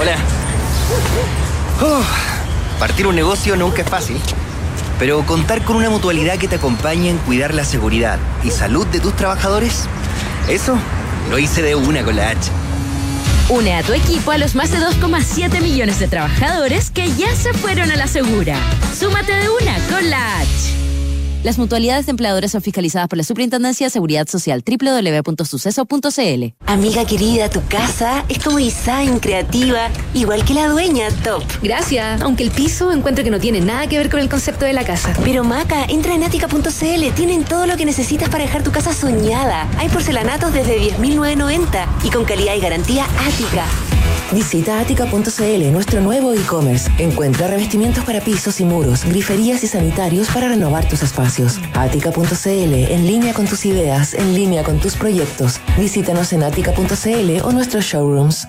Hola. Partir un negocio nunca es fácil, pero contar con una mutualidad que te acompañe en cuidar la seguridad y salud de tus trabajadores, eso lo hice de una con la H. Une a tu equipo a los más de 2,7 millones de trabajadores que ya se fueron a la segura. Súmate de una con la H. Las mutualidades de empleadores son fiscalizadas por la Superintendencia de Seguridad Social www.suceso.cl. Amiga querida, tu casa es como design, creativa, igual que la dueña, top. Gracias, aunque el piso encuentro que no tiene nada que ver con el concepto de la casa. Pero Maca, entra en atica.cl, tienen todo lo que necesitas para dejar tu casa soñada. Hay porcelanatos desde 10.990 y con calidad y garantía Ática. Visita atica.cl, nuestro nuevo e-commerce. Encuentra revestimientos para pisos y muros, griferías y sanitarios para renovar tus espacios. Atica.cl, en línea con tus ideas, en línea con tus proyectos. Visítanos en atica.cl o nuestros showrooms.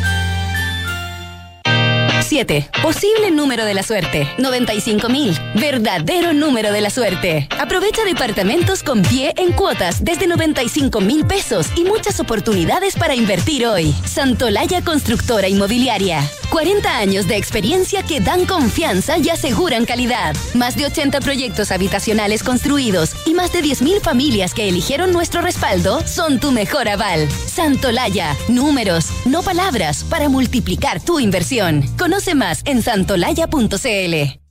7. Posible número de la suerte. 95 mil. Verdadero número de la suerte. Aprovecha departamentos con pie en cuotas desde 95 mil pesos y muchas oportunidades para invertir hoy. Santolaya Constructora Inmobiliaria. 40 años de experiencia que dan confianza y aseguran calidad. Más de 80 proyectos habitacionales construidos y más de 10.000 familias que eligieron nuestro respaldo son tu mejor aval. Santolaya. Números, no palabras, para multiplicar tu inversión. Conoce más en santolaya.cl.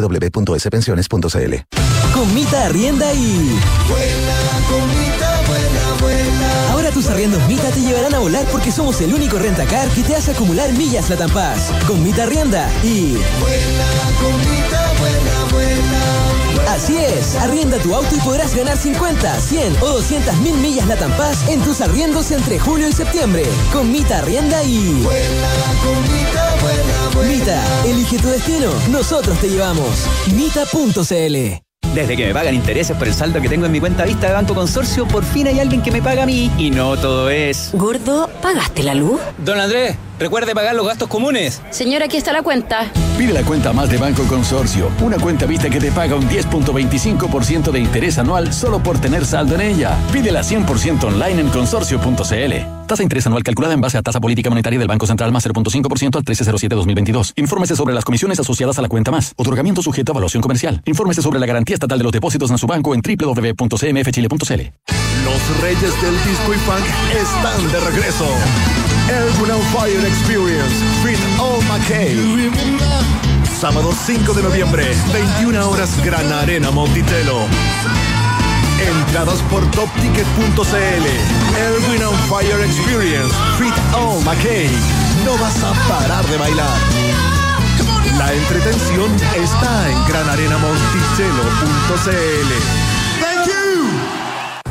www.spensiones.cl. Con Mita Arrienda y... Ahora tus arriendos Mita te llevarán a volar porque somos el único rentacar que te hace acumular millas Latam Paz. Con Mita Arrienda y... Así es, arrienda tu auto y podrás ganar 50, 100 o 200 mil millas Latam Paz en tus arriendos entre julio y septiembre. Con Mita Arrienda y... Mita, elige tu destino, nosotros te llevamos. Mita.cl Desde que me pagan intereses por el saldo que tengo en mi cuenta vista de Banco Consorcio, por fin hay alguien que me paga a mí. Y no todo es. Gordo, ¿pagaste la luz? Don Andrés, recuerde pagar los gastos comunes. Señora, aquí está la cuenta. Pide la cuenta más de Banco Consorcio, una cuenta vista que te paga un 10.25% de interés anual solo por tener saldo en ella. Pídela 100% online en consorcio.cl. Tasa interés anual calculada en base a tasa política monetaria del Banco Central más 0.5% al 1307-2022. Infórmese sobre las comisiones asociadas a la cuenta más. Otorgamiento sujeto a evaluación comercial. Infórmese sobre la garantía estatal de los depósitos en su banco en www.cmfchile.cl. Los reyes del disco y funk están de regreso. El on Fire Experience Fit All McKay. Sábado 5 de noviembre, 21 horas Gran Arena Monticello. Entradas por topticket.cl. El on Fire Experience Fit All McKay. No vas a parar de bailar. La entretención está en granarenamonticello.cl.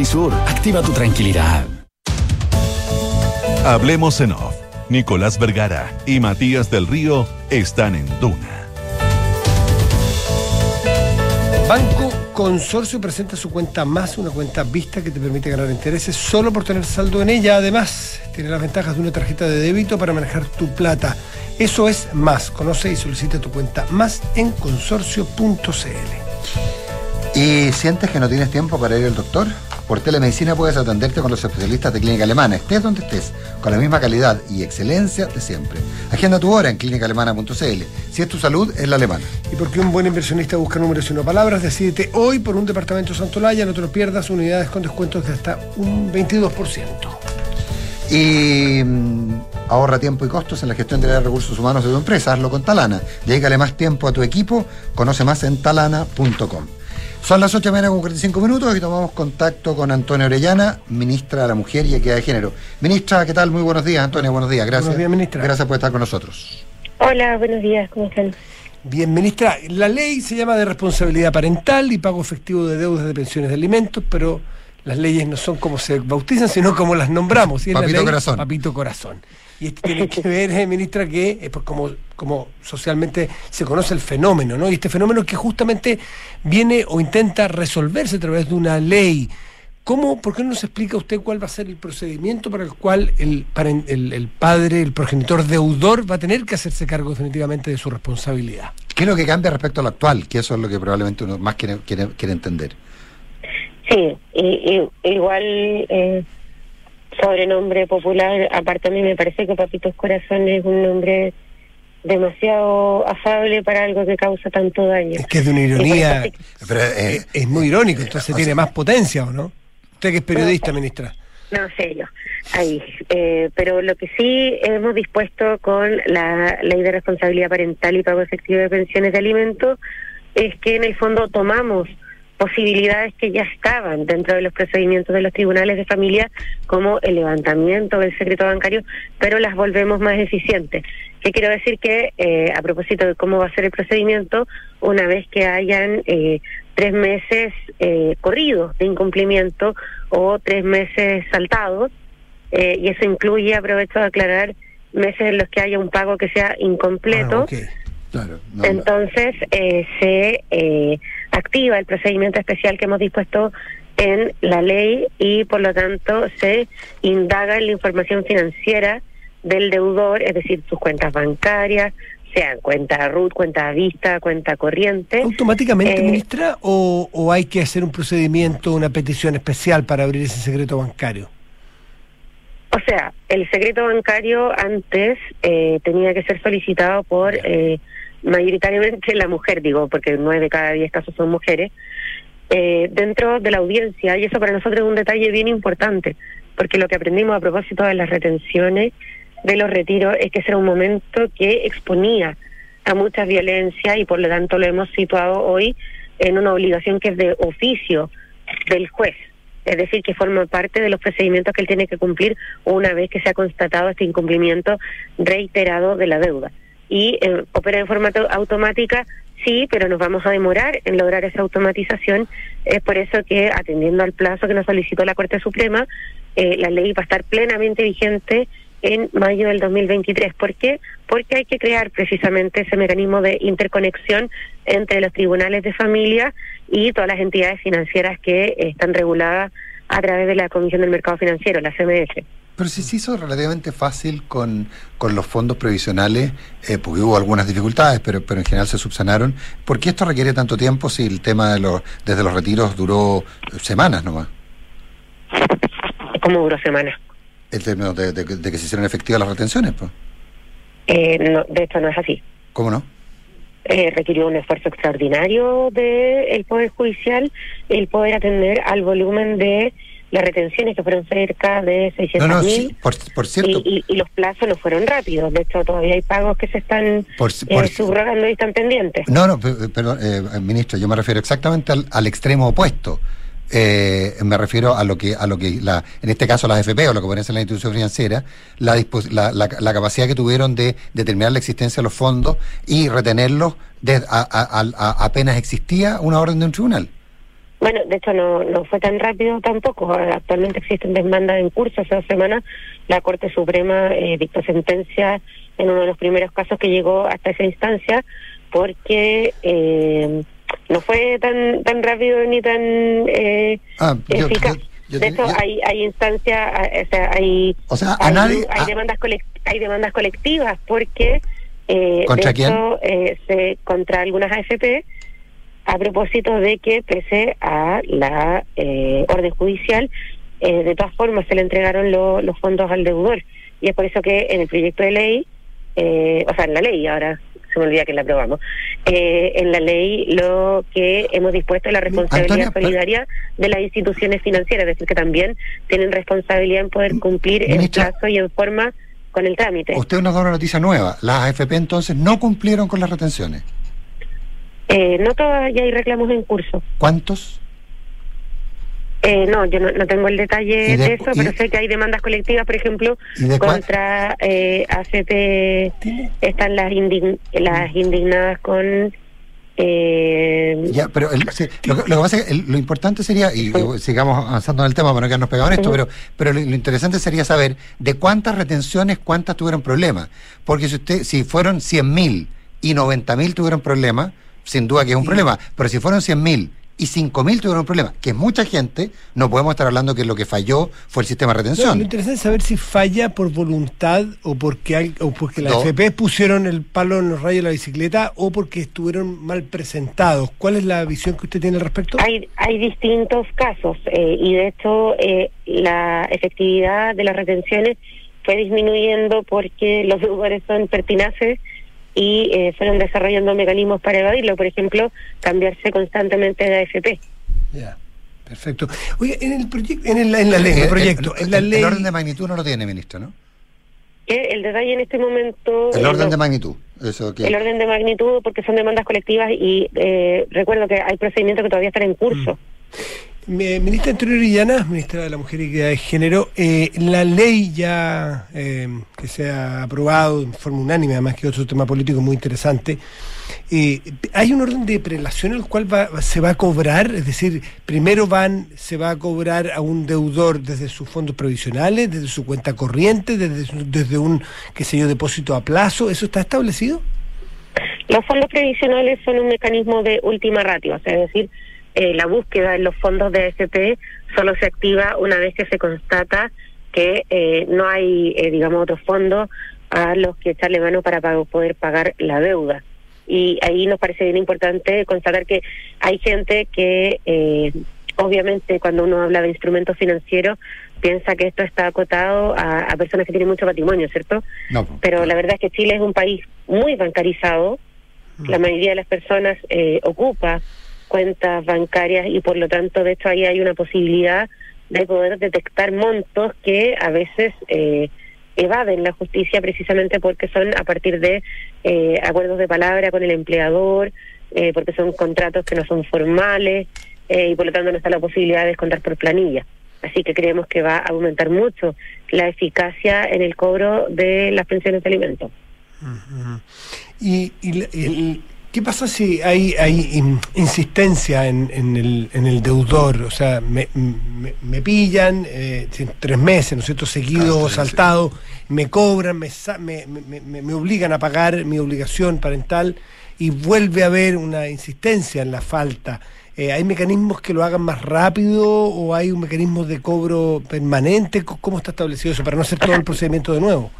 Activa tu tranquilidad. Hablemos en off. Nicolás Vergara y Matías del Río están en Duna. Banco Consorcio presenta su cuenta más, una cuenta vista que te permite ganar intereses solo por tener saldo en ella. Además, tiene las ventajas de una tarjeta de débito para manejar tu plata. Eso es más. Conoce y solicita tu cuenta más en consorcio.cl. ¿Y sientes que no tienes tiempo para ir al doctor? Por telemedicina puedes atenderte con los especialistas de Clínica Alemana, estés donde estés, con la misma calidad y excelencia de siempre. Agenda tu hora en clínicaalemana.cl. Si es tu salud, es la alemana. Y porque un buen inversionista busca números y no palabras, decídete hoy por un departamento Santolaya, no te lo pierdas, unidades con descuentos de hasta un 22%. Y mm, ahorra tiempo y costos en la gestión de los recursos humanos de tu empresa. Hazlo con Talana. Dedícale más tiempo a tu equipo. Conoce más en talana.com. Son las 8 de la mañana con 45 minutos y tomamos contacto con Antonia Orellana, ministra de la Mujer y Equidad de Género. Ministra, ¿qué tal? Muy buenos días, Antonia, buenos días. Gracias. Buenos días, ministra. Gracias por estar con nosotros. Hola, buenos días, ¿cómo están? Bien, ministra, la ley se llama de responsabilidad parental y pago efectivo de deudas de pensiones de alimentos, pero las leyes no son como se bautizan, sino como las nombramos. Y es la Papito ley Corazón. Papito Corazón. Y tiene que ver, eh, ministra, que es por como, como socialmente se conoce el fenómeno, ¿no? Y este fenómeno que justamente viene o intenta resolverse a través de una ley. ¿Cómo, por qué no nos explica usted cuál va a ser el procedimiento para el cual el, paren- el, el padre, el progenitor deudor va a tener que hacerse cargo definitivamente de su responsabilidad? ¿Qué es lo que cambia respecto a lo actual? Que eso es lo que probablemente uno más quiere, quiere, quiere entender. Sí, y, y- igual eh, sobrenombre popular, aparte a mí me parece que Papitos Corazón es un nombre demasiado afable para algo que causa tanto daño. Es que es de una ironía. Pero, eh, es, es muy irónico, entonces tiene más potencia, ¿o no? Usted que es periodista, ministra. No sé yo, ahí. Eh, pero lo que sí hemos dispuesto con la ley de responsabilidad parental y pago efectivo de pensiones de alimentos es que en el fondo tomamos posibilidades que ya estaban dentro de los procedimientos de los tribunales de familia, como el levantamiento del secreto bancario, pero las volvemos más eficientes. ¿Qué quiero decir? Que eh, a propósito de cómo va a ser el procedimiento, una vez que hayan eh, tres meses eh, corridos de incumplimiento o tres meses saltados, eh, y eso incluye, aprovecho de aclarar, meses en los que haya un pago que sea incompleto. Claro, no, Entonces eh, se eh, activa el procedimiento especial que hemos dispuesto en la ley y por lo tanto se indaga en la información financiera del deudor, es decir, sus cuentas bancarias, sean cuenta RUT, cuenta vista, cuenta corriente. ¿Automáticamente, Eh, ministra, o, o hay que hacer un procedimiento, una petición especial para abrir ese secreto bancario? O sea, el secreto bancario antes eh, tenía que ser solicitado por eh, mayoritariamente la mujer, digo, porque nueve de cada diez casos son mujeres, eh, dentro de la audiencia. Y eso para nosotros es un detalle bien importante, porque lo que aprendimos a propósito de las retenciones, de los retiros, es que ese era un momento que exponía a mucha violencia y por lo tanto lo hemos situado hoy en una obligación que es de oficio del juez. Es decir, que forma parte de los procedimientos que él tiene que cumplir una vez que se ha constatado este incumplimiento reiterado de la deuda. Y eh, opera en forma auto- automática, sí, pero nos vamos a demorar en lograr esa automatización. Es por eso que, atendiendo al plazo que nos solicitó la Corte Suprema, eh, la ley va a estar plenamente vigente en mayo del 2023. ¿Por qué? Porque hay que crear precisamente ese mecanismo de interconexión entre los tribunales de familia y todas las entidades financieras que están reguladas a través de la Comisión del Mercado Financiero, la CMF. Pero si se hizo relativamente fácil con, con los fondos previsionales, eh, porque hubo algunas dificultades, pero, pero en general se subsanaron. ¿Por qué esto requiere tanto tiempo si el tema de los, desde los retiros duró eh, semanas nomás? ¿Cómo duró semanas? El término de, de- de que se hicieron efectivas las retenciones, pues. Eh, no, de hecho, no es así. ¿Cómo no? Eh, requirió un esfuerzo extraordinario del Poder Judicial el poder atender al volumen de las retenciones, que fueron cerca de 600 No, no, mil. sí, por, por cierto, y, y- y los plazos no fueron rápidos. De hecho, todavía hay pagos que se están Por- eh, por- subrogando y están pendientes. No, no, pe- perdón, eh, ministro, yo me refiero exactamente al, al extremo opuesto. Eh, me refiero a lo que, a lo que la, en este caso las FP o lo que puede ser la institución financiera, la, la, la- la capacidad que tuvieron de determinar la existencia de los fondos y retenerlos de- a- a- a- a- apenas existía una orden de un tribunal. Bueno, de hecho no, no fue tan rápido tampoco. Actualmente existen demandas en curso. Hace dos semanas la Corte Suprema eh, dictó sentencia en uno de los primeros casos que llegó hasta esa instancia porque eh, no fue tan tan rápido ni tan eh, Ah, yo- eficaz. yo- yo de hecho, hay, hay instancias, ah, o sea, hay, O sea, hay, nadie- hay a- demandas hay demandas colectivas porque eh, ¿Contra de quién? hecho, eh, se, contra algunas AFP a propósito de que pese a la eh, orden judicial, eh, de todas formas se le entregaron lo- los fondos al deudor. Y es por eso que en el proyecto de ley, eh, o sea, en la ley, ahora se me olvida que la aprobamos, eh, en la ley lo que hemos dispuesto es la responsabilidad Antonia, solidaria de las instituciones financieras, es decir, que también tienen responsabilidad en poder cumplir en Ministra- plazo y en forma con el trámite. Usted nos da una noticia nueva. Las AFP entonces no cumplieron con las retenciones. Eh, no todavía hay reclamos en curso. ¿Cuántos? Eh, no, yo no, no tengo el ¿Y detalle de- de, eso, pero sé que hay demandas colectivas, por ejemplo, ¿Y de cuál- contra eh, ACP. Están las, indign- las indignadas con. Eh, Ya, pero el- sí, lo, lo que pasa es que el- lo importante sería, y sigamos avanzando en el tema para no quedarnos pegados en esto, pero, pero lo, lo interesante sería saber de cuántas retenciones, cuántas tuvieron problemas. Porque si usted, si fueron 100.000 y 90.000 tuvieron problemas, sin duda que es un problema. Pero si fueron 100.000 y 5.000 tuvieron problemas, que es mucha gente, no podemos estar hablando que lo que falló fue el sistema de No, retención. lo interesante es saber si falla por voluntad o porque al- o porque las No. FP pusieron el palo en los rayos de la bicicleta o porque estuvieron mal presentados. ¿Cuál es la visión que usted tiene al respecto? hay, hay distintos casos eh, y de hecho eh, la efectividad de las retenciones fue disminuyendo porque los deudores son pertinaces y eh, fueron desarrollando mecanismos para evadirlo. Por ejemplo, cambiarse constantemente de AFP. Ya, perfecto. Oye, en el proyecto, en, el- en la ley, Eh, el eh, proyecto, el- en la el- ley. El orden de magnitud no lo tiene, ministro, ¿no? Que el detalle en este momento... El eh, orden no. de magnitud. Eso que. El orden de magnitud, porque son demandas colectivas y eh, recuerdo que hay procedimientos que todavía están en curso. Mi- Ministra Interior Illana, ministra de la Mujer y Equidad de Género, eh, la ley ya eh, que se ha aprobado en forma unánime, además que otro tema político muy interesante, eh, hay un orden de prelación el cual va- se va a cobrar, es decir, primero van, se va a cobrar a un deudor desde sus fondos provisionales, desde su cuenta corriente, desde, desde un, qué sé yo, depósito a plazo, ¿eso está establecido? Los fondos previsionales son un mecanismo de última ratio, o sea, es decir, eh, la búsqueda en los fondos de AFP solo se activa una vez que se constata que eh, no hay, eh, digamos, otros fondos a los que echarle mano para pa- poder pagar la deuda. Y ahí nos parece bien importante constatar que hay gente que, eh, obviamente, cuando uno habla de instrumentos financieros, piensa que esto está acotado a, a personas que tienen mucho patrimonio, ¿cierto? No, Pero la verdad es que Chile es un país muy bancarizado. La mayoría de las personas eh, ocupa cuentas bancarias y por lo tanto, de hecho, ahí hay una posibilidad de poder detectar montos que a veces eh, evaden la justicia precisamente porque son a partir de eh, acuerdos de palabra con el empleador, eh, porque son contratos que no son formales eh, y por lo tanto no está la posibilidad de descontar por planilla. Así que creemos que va a aumentar mucho la eficacia en el cobro de las pensiones de alimentos. ¿Y, y el- qué pasa si hay, hay in- insistencia en, en el, en el deudor? O sea, me, me- me pillan eh, tres meses, ¿no es cierto?, seguido, saltado, me cobran, me, sa- me, me- me- me obligan a pagar mi obligación parental y vuelve a haber una insistencia en la falta. Eh, ¿Hay mecanismos que lo hagan más rápido o hay un mecanismo de cobro permanente? ¿Cómo está establecido eso para no hacer todo el procedimiento de nuevo?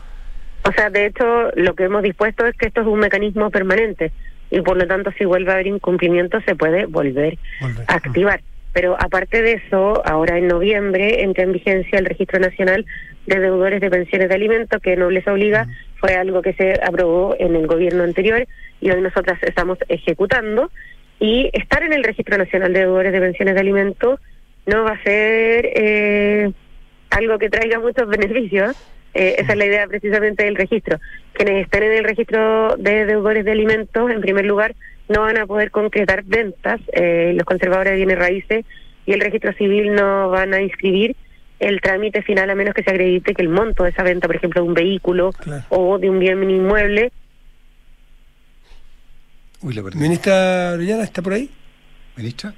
O sea, de hecho, lo que hemos dispuesto es que esto es un mecanismo permanente y por lo tanto, si vuelve a haber incumplimiento, se puede volver a activar. Pero aparte de eso, ahora en noviembre entra en vigencia el Registro Nacional de Deudores de Pensiones de Alimentos, que no les obliga, fue algo que se aprobó en el gobierno anterior y hoy nosotras estamos ejecutando. Y estar en el Registro Nacional de Deudores de Pensiones de Alimentos no va a ser eh, algo que traiga muchos beneficios. Eh, esa es la idea precisamente del registro. Quienes estén en el registro de deudores de alimentos, en primer lugar, no van a poder concretar ventas. Eh, los conservadores de bienes raíces y el registro civil no van a inscribir el trámite final a menos que se acredite que el monto de esa venta, por ejemplo, de un vehículo o de un bien inmueble, Uy, perdí. ¿Ministra Orellana está por ahí? ¿Ministra?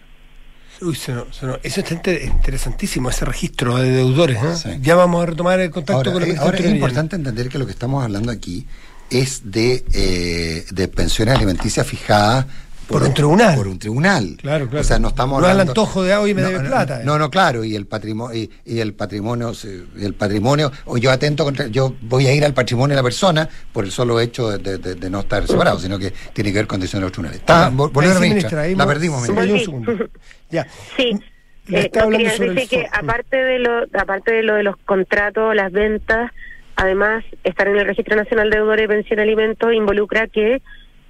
Uy, se no- se no- Eso está inter- interesantísimo, ese registro de deudores. ¿eh? Ya vamos a retomar el contacto Ahora, con la eh, ahora es importante entender que lo que estamos hablando aquí es de, eh, de pensiones alimenticias fijadas Por un tribunal. Por un tribunal. Claro, claro. O sea, no estamos No al hablando- antojo de, "Ah, hoy me no, debe no, plata. No, no, claro, y el patrimonio, y, y el patrimonio, y el patrimonio, o yo atento contra, yo voy a ir al patrimonio de la persona por el solo hecho de, de- de- de no estar separado, sino que tiene que ver con decisiones de los tribunales. Está, Ahí vol- sí, volvió la ministra, la mo- perdimos, ministra. un segundo. Ya. Sí. Le Eh, no, quería sobre decir el que for- aparte de lo aparte de lo de los contratos, las ventas, además estar en el Registro Nacional de Deudores de Pensión y Alimentos involucra que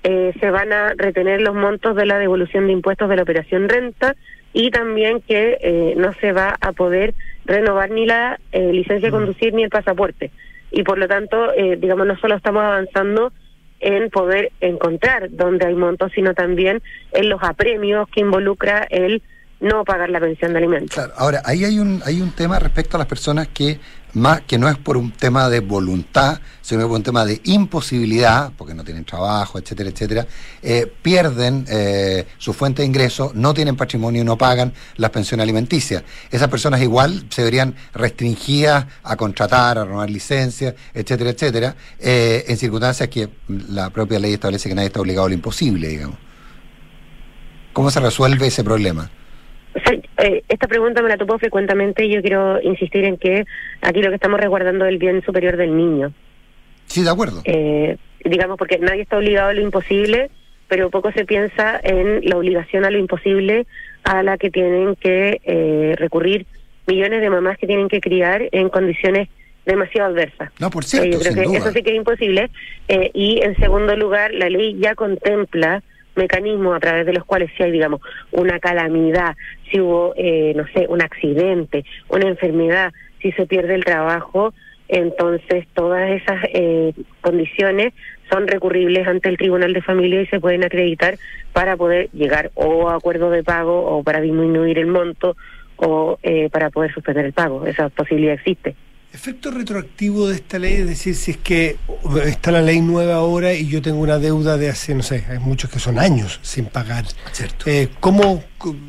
eh, se van a retener los montos de la devolución de impuestos de la operación renta y también que eh, no se va a poder renovar ni la eh, licencia de conducir ni el pasaporte. Y por lo tanto, eh, digamos, no solo estamos avanzando en poder encontrar dónde hay montos, sino también en los apremios que involucra el no pagar la pensión de alimentos. Ahora, ahí hay un, hay un tema respecto a las personas que más que no es por un tema de voluntad, sino por un tema de imposibilidad, porque no tienen trabajo, etcétera, etcétera, eh, pierden eh, su fuente de ingreso, no tienen patrimonio y no pagan las pensiones alimenticias. Esas personas igual se verían restringidas a contratar, a renovar licencias, etcétera, etcétera, eh, en circunstancias que la propia ley establece que nadie está obligado a lo imposible, digamos. ¿Cómo se resuelve ese problema? Eh, esta pregunta me la topo frecuentemente y yo quiero insistir en que aquí lo que estamos resguardando es el bien superior del niño. Sí, de acuerdo. Eh, digamos, porque nadie está obligado a lo imposible, pero poco se piensa en la obligación a lo imposible a la que tienen que eh, recurrir millones de mamás que tienen que criar en condiciones demasiado adversas. No, por Eh, cierto, yo creo sin que duda. eso sí que es imposible. Eh, y en segundo lugar, la ley ya contempla mecanismos a través de los cuales si hay, digamos, una calamidad, si hubo, eh, no sé, un accidente, una enfermedad, si se pierde el trabajo, entonces todas esas eh, condiciones son recurribles ante el Tribunal de Familia y se pueden acreditar para poder llegar o a acuerdo de pago o para disminuir el monto o eh, para poder suspender el pago. Esa posibilidad existe. Efecto retroactivo de esta ley, es decir, si es que está la ley nueva ahora y yo tengo una deuda de hace, no sé, hay muchos que son años sin pagar. Cierto. Eh, ¿cómo,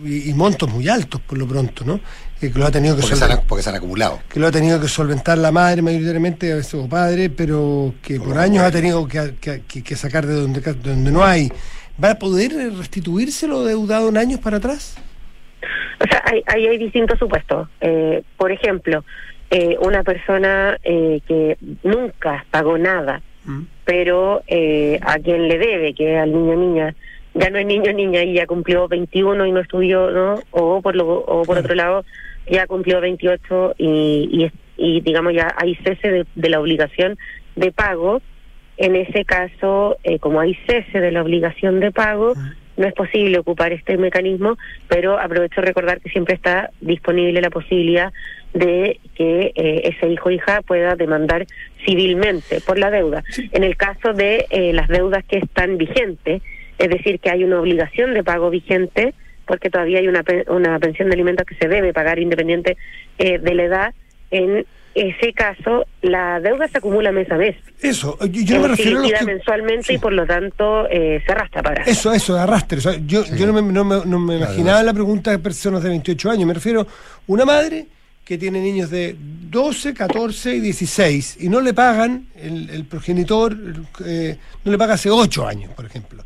y, montos muy altos por lo pronto, ¿no? Eh, que lo ha tenido que Porque se, solventar. han, porque se han acumulado. que lo ha tenido que solventar la madre mayoritariamente, a veces o padre, pero que por años ha tenido que, que- que- que sacar de donde, de donde no hay. ¿Va a poder restituirse lo deudado en años para atrás? O sea, hay- ahí hay, distintos supuestos. Eh, por ejemplo, eh, una persona eh, que nunca pagó nada, pero eh, a quien le debe, que es al niño niña, ya no es niño niña y ya cumplió 21 y no estudió, ¿no? O por, lo, o por otro lado, ya cumplió 28 y, y, y digamos ya hay cese de, de la obligación de pago. En ese caso, eh, como hay cese de la obligación de pago, no es posible ocupar este mecanismo, pero aprovecho de recordar que siempre está disponible la posibilidad de que eh, ese hijo o hija pueda demandar civilmente por la deuda. En el caso de eh, las deudas que están vigentes, es decir, que hay una obligación de pago vigente, porque todavía hay una, una pensión de alimentos que se debe pagar independiente eh, de la edad, en ese caso la deuda se acumula mes a mes. Eso, yo, yo no me refiero a los liquida que... mensualmente y por lo tanto eh, se arrastra para. Eso, eso, de arrastre. O sea, yo, yo no me, no me- no me imaginaba la pregunta de personas de 28 años. Me refiero a una madre que tiene niños de 12, 14 y 16 y no le pagan, el, el progenitor eh, no le paga hace 8 años, por ejemplo.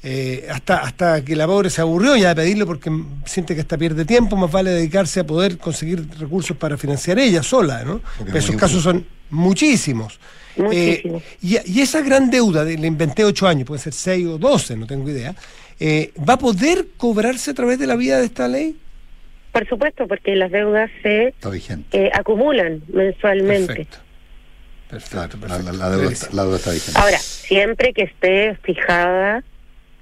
Eh, hasta, hasta que la pobre se aburrió ya de pedirlo porque siente que hasta pierde tiempo, más vale dedicarse a poder conseguir recursos para financiar ella sola, ¿no? Pero esos casos son muchísimos. Muchísimos. Eh, y, y esa gran deuda, de, le inventé 8 años, puede ser 6 o 12, no tengo idea, eh, ¿va a poder cobrarse a través de la vía de esta ley? Por supuesto, porque las deudas se eh, acumulan mensualmente. Perfecto. La, la- la deuda, está- la deuda está vigente. Ahora, siempre que esté fijada,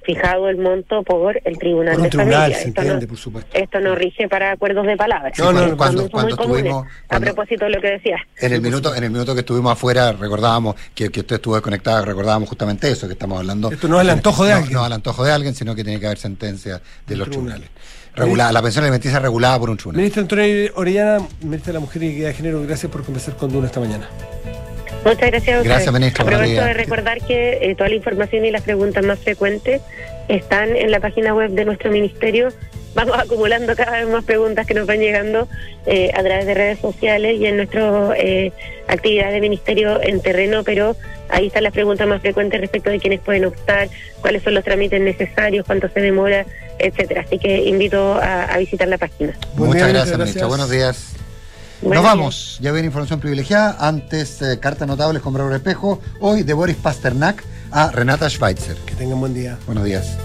fijado el monto por el Tribunal Por un de tribunal, Familia. se Esto entiende, no- por supuesto. Esto no rige para acuerdos de palabras. No, no, cuando- cuando estuvimos- A propósito de lo que decías. En el minuto, en el minuto que estuvimos afuera recordábamos que, que usted estuvo desconectada, recordábamos justamente eso, que estamos hablando. Esto no es el antojo de no, alguien. No al antojo de alguien, sino que tiene que haber sentencia de los tribunal. tribunales. Regulada, la pensión alimenticia regulada por un tribunal. Ministra Antonio Orellana, ministra de la Mujer y Equidad de Género, gracias por conversar con Duna esta mañana. Muchas gracias a ustedes. Gracias, ministro. Buenos Aprovecho de recordar que eh, toda la información y las preguntas más frecuentes están en la página web de nuestro ministerio vamos acumulando cada vez más preguntas que nos van llegando eh, a través de redes sociales y en nuestra eh, actividad de ministerio en terreno, pero ahí están las preguntas más frecuentes respecto de quiénes pueden optar, cuáles son los trámites necesarios, cuánto se demora, etcétera. Así que invito a, a visitar la página. Muchas gracias, ministra. Buenos días. Nos vamos. Ya viene información privilegiada. Antes, eh, cartas notables con Braulio Espejo. Hoy de Boris Pasternak a Renata Schweitzer. Que tengan buen día. Buenos días.